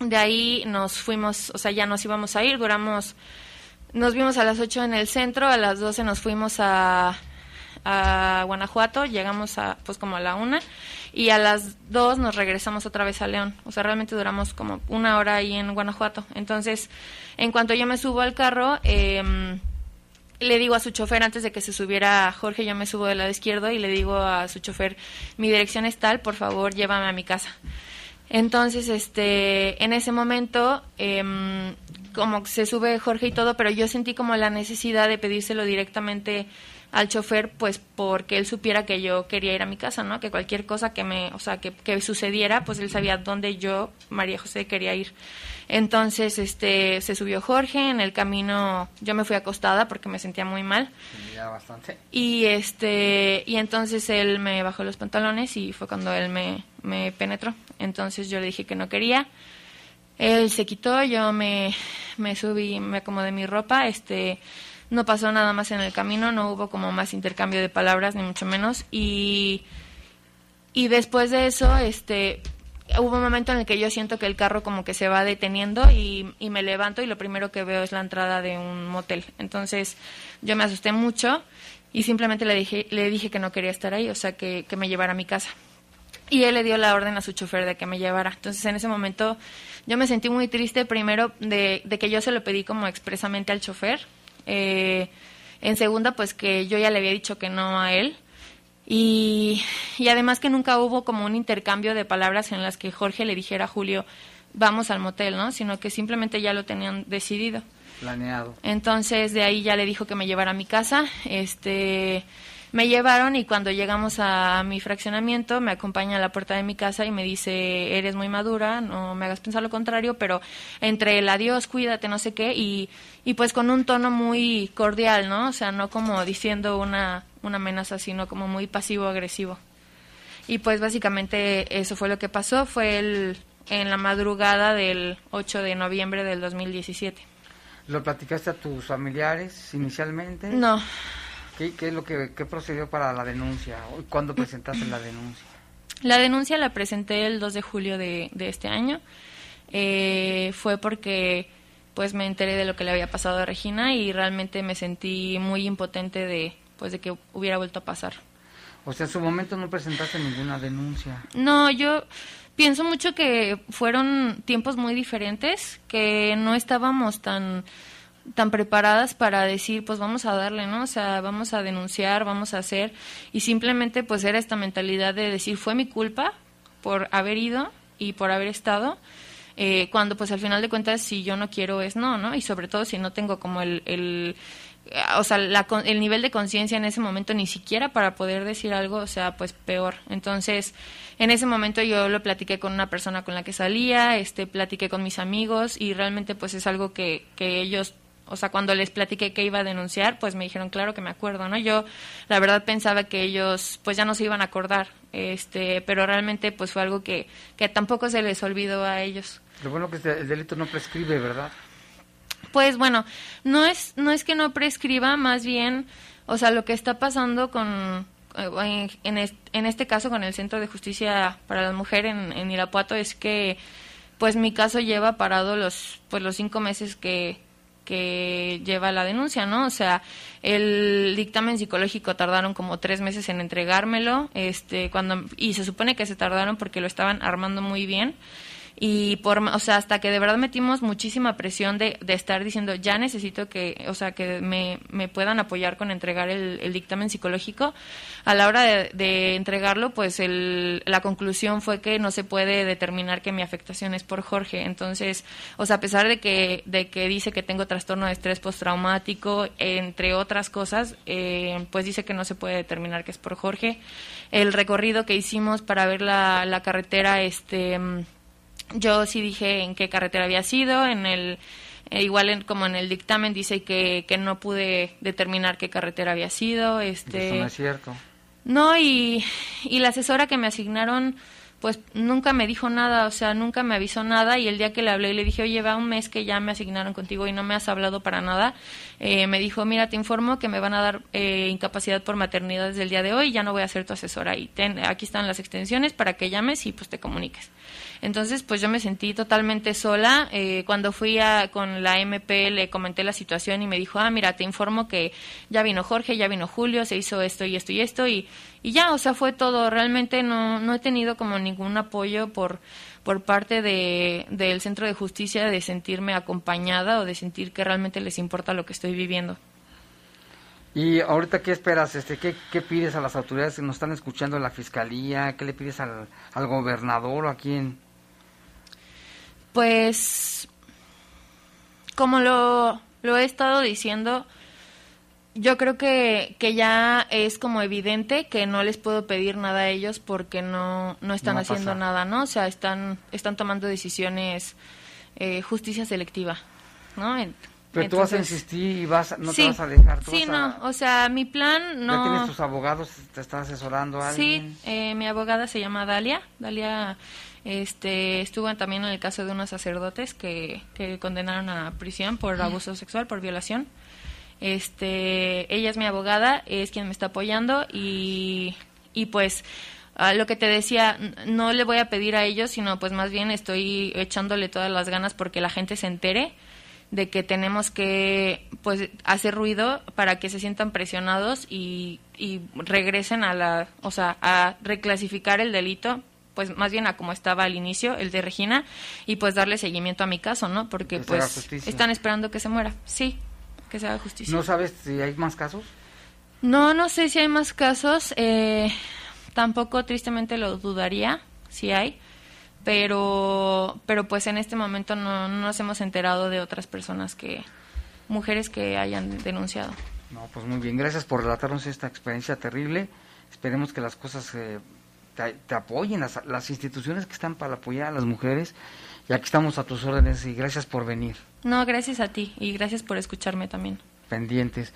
De ahí nos fuimos, o sea, ya nos íbamos a ir, duramos, nos vimos a las 8 en el centro, a las 12 nos fuimos a, a Guanajuato, llegamos a, pues como a la una, y a las 2 nos regresamos otra vez a León. O sea, realmente duramos como una hora ahí en Guanajuato. Entonces, en cuanto yo me subo al carro, em, le digo a su chofer antes de que se subiera Jorge, yo me subo del lado izquierdo y le digo a su chofer, mi dirección es tal, por favor, llévame a mi casa. Entonces, este, en ese momento, em, como se sube Jorge y todo, pero yo sentí como la necesidad de pedírselo directamente al chofer, pues porque él supiera que yo quería ir a mi casa, ¿no? Que cualquier cosa que me, o sea, que, que sucediera, pues él sabía dónde yo, María José, quería ir. Entonces, este, se subió Jorge, en el camino yo me fui acostada porque me sentía muy mal. Ya bastante. Y este y entonces él me bajó los pantalones y fue cuando él me, me penetró. Entonces yo le dije que no quería. Él se quitó, yo me, me subí, me acomodé mi ropa, este no pasó nada más en el camino, no hubo como más intercambio de palabras ni mucho menos y y después de eso, este hubo un momento en el que yo siento que el carro como que se va deteniendo y, y me levanto y lo primero que veo es la entrada de un motel. Entonces yo me asusté mucho y simplemente le dije, le dije que no quería estar ahí, o sea, que, que me llevara a mi casa. Y él le dio la orden a su chofer de que me llevara. Entonces en ese momento yo me sentí muy triste primero de, de que yo se lo pedí como expresamente al chofer. Eh, en segunda, pues que yo ya le había dicho que no a él. Y, y además que nunca hubo como un intercambio de palabras en las que Jorge le dijera a Julio, vamos al motel, ¿no? Sino que simplemente ya lo tenían decidido. Planeado. Entonces de ahí ya le dijo que me llevara a mi casa. Este, Me llevaron y cuando llegamos a mi fraccionamiento me acompaña a la puerta de mi casa y me dice, eres muy madura, no me hagas pensar lo contrario, pero entre el adiós, cuídate, no sé qué, y, y pues con un tono muy cordial, ¿no? O sea, no como diciendo una, una amenaza, sino como muy pasivo-agresivo. Y pues básicamente eso fue lo que pasó, fue el, en la madrugada del 8 de noviembre del 2017. ¿Lo platicaste a tus familiares inicialmente? No. ¿Qué, qué es lo que qué procedió para la denuncia? ¿Cuándo presentaste la denuncia? La denuncia la presenté el 2 de julio de, de este año. Eh, fue porque pues me enteré de lo que le había pasado a Regina y realmente me sentí muy impotente de pues de que hubiera vuelto a pasar. O sea, en su momento no presentaste ninguna denuncia. No, yo pienso mucho que fueron tiempos muy diferentes, que no estábamos tan tan preparadas para decir, pues vamos a darle, ¿no? O sea, vamos a denunciar, vamos a hacer, y simplemente pues era esta mentalidad de decir, fue mi culpa por haber ido y por haber estado, eh, cuando pues al final de cuentas si yo no quiero es no, ¿no? Y sobre todo si no tengo como el, el o sea, la, el nivel de conciencia en ese momento ni siquiera para poder decir algo, o sea, pues peor. Entonces, en ese momento yo lo platiqué con una persona con la que salía, este, platiqué con mis amigos y realmente pues es algo que, que ellos o sea, cuando les platiqué que iba a denunciar, pues me dijeron, claro que me acuerdo, ¿no? Yo, la verdad, pensaba que ellos, pues ya no se iban a acordar, este, pero realmente, pues fue algo que, que tampoco se les olvidó a ellos. Lo bueno que el delito no prescribe, ¿verdad? Pues bueno, no es, no es que no prescriba, más bien, o sea, lo que está pasando con, en, en, este caso con el Centro de Justicia para la Mujer en, en Irapuato es que, pues mi caso lleva parado los, pues los cinco meses que, que lleva la denuncia, ¿no? O sea, el dictamen psicológico tardaron como tres meses en entregármelo, este, cuando y se supone que se tardaron porque lo estaban armando muy bien y por o sea hasta que de verdad metimos muchísima presión de, de estar diciendo ya necesito que o sea que me, me puedan apoyar con entregar el, el dictamen psicológico a la hora de, entregarlo pues el, la conclusión fue que no se puede determinar que mi afectación es por Jorge. Entonces o sea a pesar de que de que dice que tengo trastorno de estrés postraumático entre otras cosas eh, pues dice que no se puede determinar que es por Jorge. El recorrido que hicimos para ver la, la carretera este yo sí dije en qué carretera había sido, en el eh, igual como en el dictamen dice que, que no pude determinar qué carretera había sido. Este, Eso no es cierto. No, y, y la asesora que me asignaron, pues nunca me dijo nada, o sea, nunca me avisó nada y el día que le hablé le dije, oye, va un mes que ya me asignaron contigo y no me has hablado para nada, eh, me dijo, mira, te informo que me van a dar eh, incapacidad por maternidad desde el día de hoy, ya no voy a ser tu asesora y ten, aquí están las extensiones para que llames y pues te comuniques. Entonces, pues yo me sentí totalmente sola. Eh, cuando fui a, con la MP le comenté la situación y me dijo, ah, mira, te informo que ya vino Jorge, ya vino Julio, se hizo esto y esto y esto y, ya, o sea, fue todo. Realmente no, no he tenido como ningún apoyo por por parte de, del centro de justicia de sentirme acompañada o de sentir que realmente les importa lo que estoy viviendo. Y ahorita, ¿qué esperas? Este, ¿qué, ¿Qué pides a las autoridades que nos están escuchando la fiscalía? ¿Qué le pides al, al gobernador o a quién? Pues, como lo, lo he estado diciendo, yo creo que, que ya es como evidente que no les puedo pedir nada a ellos porque no, no están No a haciendo nada, ¿no? O sea, están, están tomando decisiones, eh, justicia selectiva, ¿no? En- Pero tú vas a insistir y vas, a- no Sí, te vas a dejar. tú Sí, vas a- no, o sea, mi plan ¿Ya no... tienes tus abogados? ¿Te está asesorando alguien? Sí, eh, mi abogada se llama Dalia. Dalia este, estuvo también en el caso de unos sacerdotes que, que condenaron a prisión por abuso sexual, por violación. Este, ella es mi abogada, es quien me está apoyando y, y pues ah, lo que te decía, no le voy a pedir a ellos, sino pues más bien estoy echándole todas las ganas porque la gente se entere de que tenemos que pues hacer ruido para que se sientan presionados y, y regresen a la o sea a reclasificar el delito pues más bien a como estaba al inicio el de Regina y pues darle seguimiento a mi caso no porque Que pues están esperando que se muera sí que se haga justicia ¿No sabes si hay más casos? no, no sé si hay más casos. eh, tampoco, tristemente, lo dudaría si hay. Pero, pero pues en este momento no, no nos hemos enterado de otras personas que, mujeres que hayan denunciado. No, pues muy bien, gracias por relatarnos esta experiencia terrible. Esperemos que las cosas eh, te, te, apoyen, las, las, instituciones que están para apoyar a las mujeres. Y aquí estamos a tus órdenes y gracias por venir. No, gracias a ti y gracias por escucharme también. Pendientes.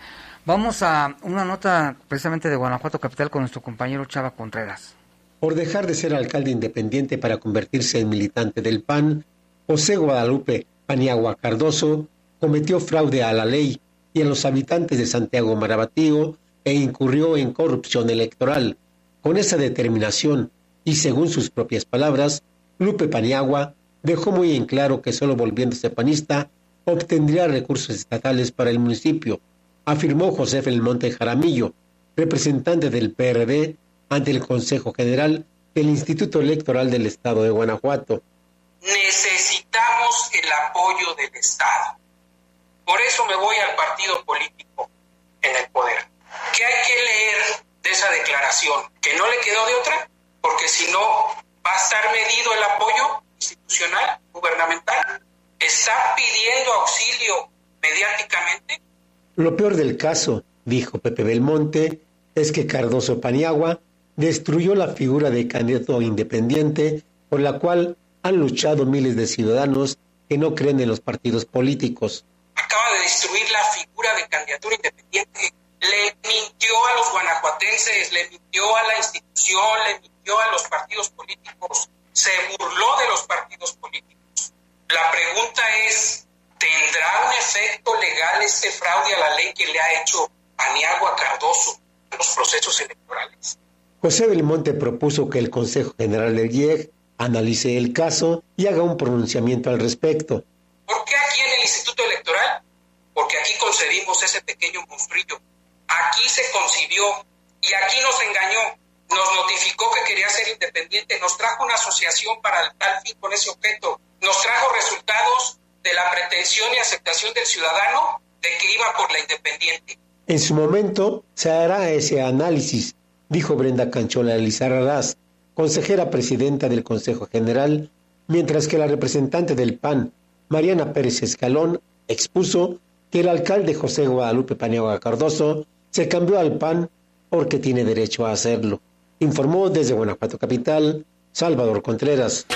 Vamos a una nota precisamente de Guanajuato Capital con nuestro compañero Chava Contreras. Por dejar de ser alcalde independiente para convertirse en militante del PAN, José Guadalupe Paniagua Cardoso cometió fraude a la ley y a los habitantes de Santiago Marabatío e incurrió en corrupción electoral. Con esa determinación y según sus propias palabras, Lupe Paniagua dejó muy en claro que solo volviéndose panista obtendría recursos estatales para el municipio, afirmó José Felmonte Jaramillo, representante del PRD ante el Consejo General del Instituto Electoral del Estado de Guanajuato. Necesitamos el apoyo del Estado. Por eso me voy al partido político en el poder. ¿Qué hay que leer de esa declaración? Que no le quedó de otra, porque si no va a estar medido el apoyo institucional, gubernamental. Está pidiendo auxilio mediáticamente. Lo peor del caso, dijo Pepe Belmonte, es que Cardoso Paniagua destruyó la figura de candidato independiente por la cual han luchado miles de ciudadanos que no creen en los partidos políticos. Acaba de destruir la figura de candidatura independiente. Le mintió a los guanajuatenses, le mintió a la institución, le mintió a los partidos políticos, se burló de los partidos políticos. La pregunta es, ¿tendrá un efecto legal este fraude a la ley que le ha hecho Aniagua Cardoso en los procesos electorales? José Belmonte propuso que el Consejo General del IEG analice el caso y haga un pronunciamiento al respecto. ¿Por qué aquí en el Instituto Electoral? Porque aquí concebimos ese pequeño monstruillo. Aquí se concibió y aquí nos engañó. Nos notificó que quería ser independiente, nos trajo una asociación para tal fin con ese objeto, nos trajo resultados de la pretensión y aceptación del ciudadano de que iba por la independiente. En su momento se hará ese análisis, dijo Brenda Canchola Lizarraraz, consejera presidenta del Consejo General, mientras que la representante del PAN, Mariana Pérez Escalón, expuso que el alcalde José Guadalupe Paniagua Cardoso se cambió al PAN porque tiene derecho a hacerlo. Informó desde Guanajuato Capital, Salvador Contreras.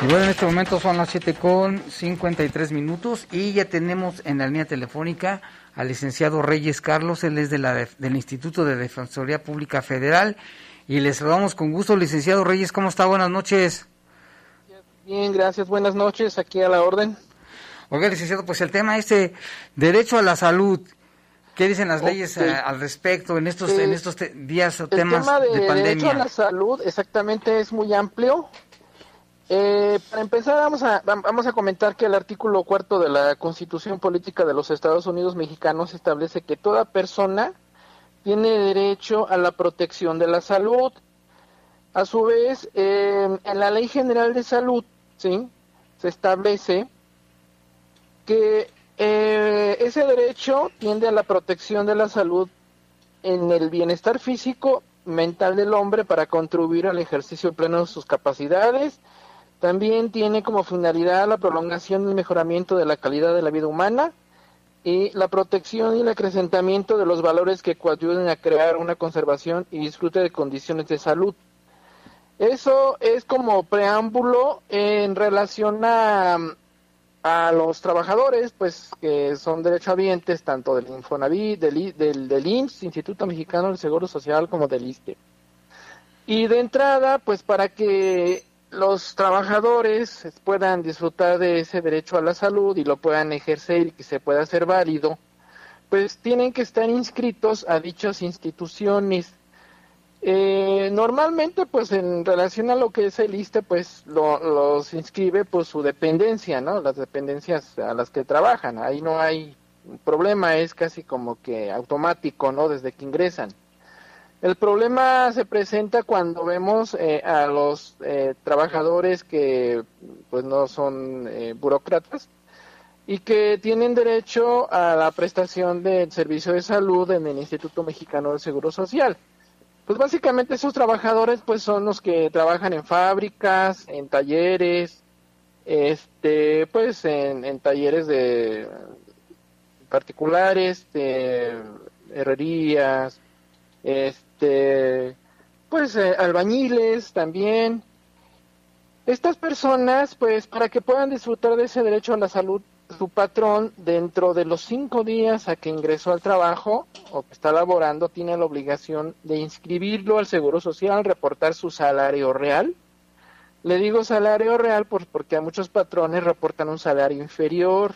Y bueno, en este momento son las 7 con 53 minutos y ya tenemos en la línea telefónica al licenciado Reyes Carlos, él es de la, del Instituto de Defensoría Pública Federal y les saludamos con gusto, licenciado Reyes, ¿cómo está? Buenas noches. Bien, gracias, buenas noches, aquí a la orden. Oiga, licenciado, pues el tema este, derecho a la salud, ¿qué dicen las okay. leyes a, al respecto en estos, eh, en estos te, días o temas tema de, de pandemia? derecho a la salud, exactamente, es muy amplio. Eh, para empezar, vamos a, vamos a comentar que el artículo cuarto de la Constitución Política de los Estados Unidos Mexicanos establece que toda persona tiene derecho a la protección de la salud. A su vez, eh, en la Ley General de Salud, ¿sí? se establece que eh, ese derecho tiende a la protección de la salud en el bienestar físico, mental del hombre para contribuir al ejercicio pleno de sus capacidades. También tiene como finalidad la prolongación y mejoramiento de la calidad de la vida humana y la protección y el acrecentamiento de los valores que coayuden a crear una conservación y disfrute de condiciones de salud. Eso es como preámbulo en relación a, a los trabajadores, pues que son derechohabientes tanto del Infonavit, del, del, del IMSS, Instituto Mexicano del Seguro Social, como del ISTE. Y de entrada, pues para que los trabajadores puedan disfrutar de ese derecho a la salud y lo puedan ejercer y que se pueda hacer válido, pues tienen que estar inscritos a dichas instituciones. Eh, normalmente, pues en relación a lo que es el ISTE, pues lo, los inscribe pues su dependencia, ¿no? Las dependencias a las que trabajan. Ahí no hay problema, es casi como que automático, ¿no? Desde que ingresan. El problema se presenta cuando vemos eh, a los eh, trabajadores que pues no son eh, burócratas y que tienen derecho a la prestación del servicio de salud en el Instituto Mexicano del Seguro Social. Pues básicamente esos trabajadores pues son los que trabajan en fábricas, en talleres, este, pues en, en talleres de particulares, de herrerías, este, pues eh, albañiles también. Estas personas, pues para que puedan disfrutar de ese derecho a la salud, su patrón dentro de los cinco días a que ingresó al trabajo o que está laborando tiene la obligación de inscribirlo al Seguro Social, reportar su salario real. Le digo salario real pues, porque a muchos patrones reportan un salario inferior.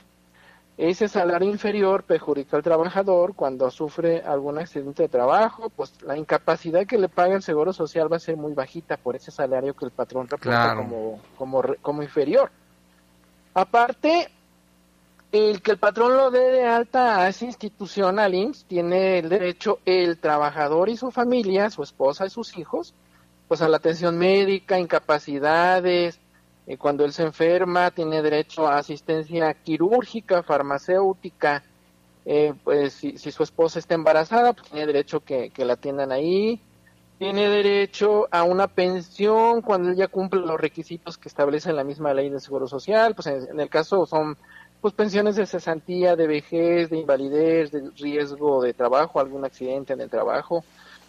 Ese salario inferior perjudica al trabajador cuando sufre algún accidente de trabajo, pues la incapacidad que le paga el Seguro Social va a ser muy bajita por ese salario que el patrón reporta como, como, como inferior. Aparte, el que el patrón lo dé de alta a esa institución, al IMSS, tiene el derecho el trabajador y su familia, su esposa y sus hijos, pues a la atención médica, incapacidades, eh, cuando él se enferma, tiene derecho a asistencia quirúrgica, farmacéutica, eh, pues si, su esposa está embarazada, pues tiene derecho que, que la atiendan ahí, tiene derecho a una pensión cuando él ya cumple los requisitos que establece la misma ley del Seguro Social, pues en el caso son pues pensiones de cesantía, de vejez, de invalidez, de riesgo de trabajo, algún accidente en el trabajo.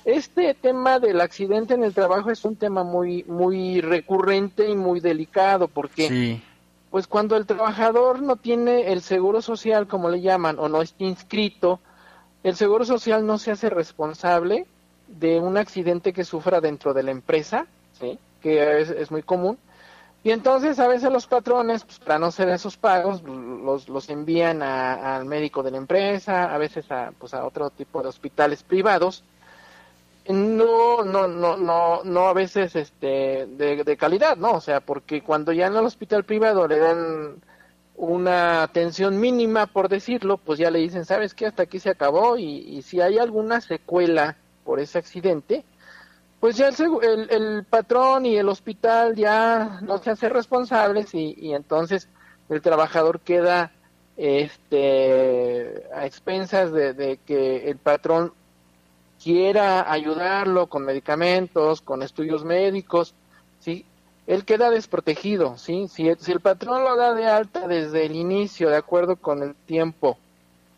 Este tema del accidente en el trabajo es un tema muy muy recurrente y muy delicado porque pues cuando el trabajador no tiene el seguro social como le llaman o no está inscrito, el seguro social no se hace responsable de un accidente que sufra dentro de la empresa, ¿sí? que es, es muy común y entonces a veces los patrones, pues, para no hacer esos pagos, los, los envían al médico de la empresa, a veces a, pues, a otro tipo de hospitales privados. No, no, no, no, no a veces este, de, de calidad, ¿no? O sea, porque cuando ya en el hospital privado le dan una atención mínima, por decirlo, pues ya le dicen, ¿sabes qué? Hasta aquí se acabó y si hay alguna secuela por ese accidente, pues ya el, el, patrón y el hospital ya no se hacen responsables y, entonces el trabajador queda este a expensas de, que el patrón quiera ayudarlo con medicamentos, con estudios médicos, sí, él queda desprotegido, sí, si, si el patrón lo da de alta desde el inicio, de acuerdo con el tiempo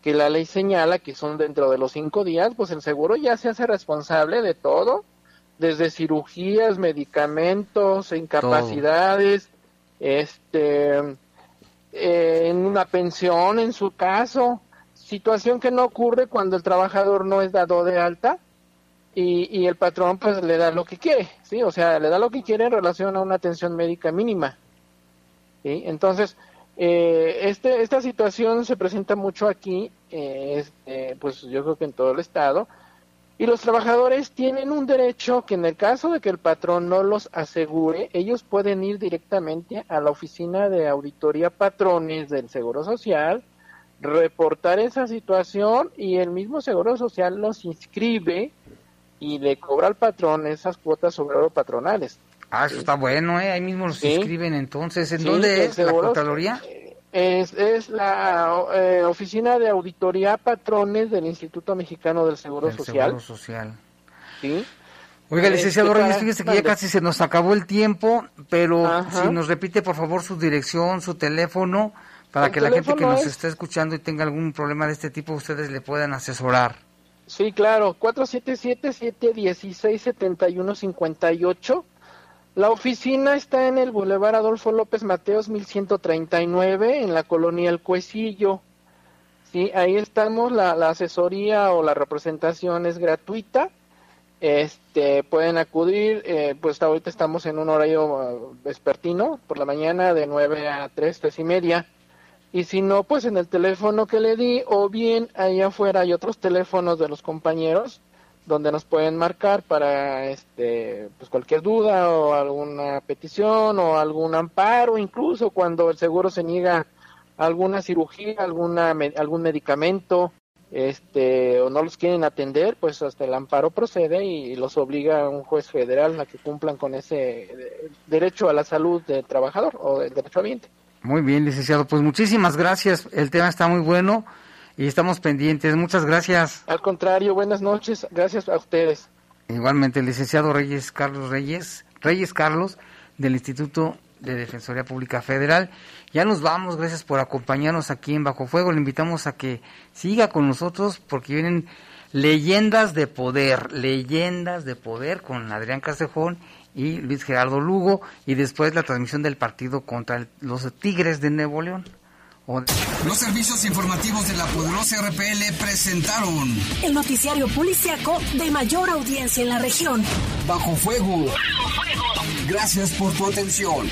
que la ley señala, que son dentro de los cinco días, pues el seguro ya se hace responsable de todo desde cirugías, medicamentos, incapacidades, este, eh, en una pensión en su caso, situación que no ocurre cuando el trabajador no es dado de alta y, y, el patrón pues le da lo que quiere, sí, o sea, le da lo que quiere en relación a una atención médica mínima. ¿sí? Entonces, eh, este, esta situación se presenta mucho aquí, eh, este, pues yo creo que en todo el estado, y los trabajadores tienen un derecho que en el caso de que el patrón no los asegure, ellos pueden ir directamente a la oficina de auditoría patrones del Seguro Social, reportar esa situación y el mismo Seguro Social los inscribe y le cobra al patrón esas cuotas sobre oro patronales. Ah, eso está bueno, ¿eh? Ahí mismo los inscriben entonces. ¿En dónde es la Contraloría? Es, es la eh, Oficina de Auditoría Patrones del Instituto Mexicano del Seguro Social. Seguro Social. Sí. Oiga, licenciado este, Reyes, fíjese que ya casi se nos acabó el tiempo, pero si nos repite por favor su dirección, su teléfono, para que la gente que nos esté escuchando y tenga algún problema de este tipo, ustedes le puedan asesorar. Sí, claro, 477-716-7158 la oficina está en el Boulevard Adolfo López Mateos 1139 en la colonia El Cuecillo. Sí, ahí estamos, la, asesoría o la representación es gratuita. Este, pueden acudir, eh, pues ahorita estamos en un horario uh, vespertino, por la mañana de 9 a 3, 3 y media. Y si no, pues en el teléfono que le di, o bien ahí afuera hay otros teléfonos de los compañeros donde nos pueden marcar para este pues cualquier duda o alguna petición o algún amparo incluso cuando el seguro se niega alguna cirugía alguna algún medicamento este o no los quieren atender pues hasta el amparo procede y los obliga un juez federal a que cumplan con ese derecho a la salud del trabajador o del derecho ambiente muy bien licenciado. Pues muchísimas gracias. El tema está muy bueno y estamos pendientes. Muchas gracias. Al contrario, buenas noches. Gracias a ustedes. Igualmente, el licenciado Reyes Carlos Reyes, Reyes Carlos, del Instituto de Defensoría Pública Federal. Ya nos vamos, gracias por acompañarnos aquí en Bajo Fuego. Le invitamos a que siga con nosotros porque vienen leyendas de poder, leyendas de poder con Adrián Castejón y Luis Gerardo Lugo y después la transmisión del partido contra los Tigres de Nuevo León. Los servicios informativos de la poderosa RPL presentaron el noticiario policiaco de mayor audiencia en la región. Bajo fuego. Bajo fuego. Gracias por tu atención.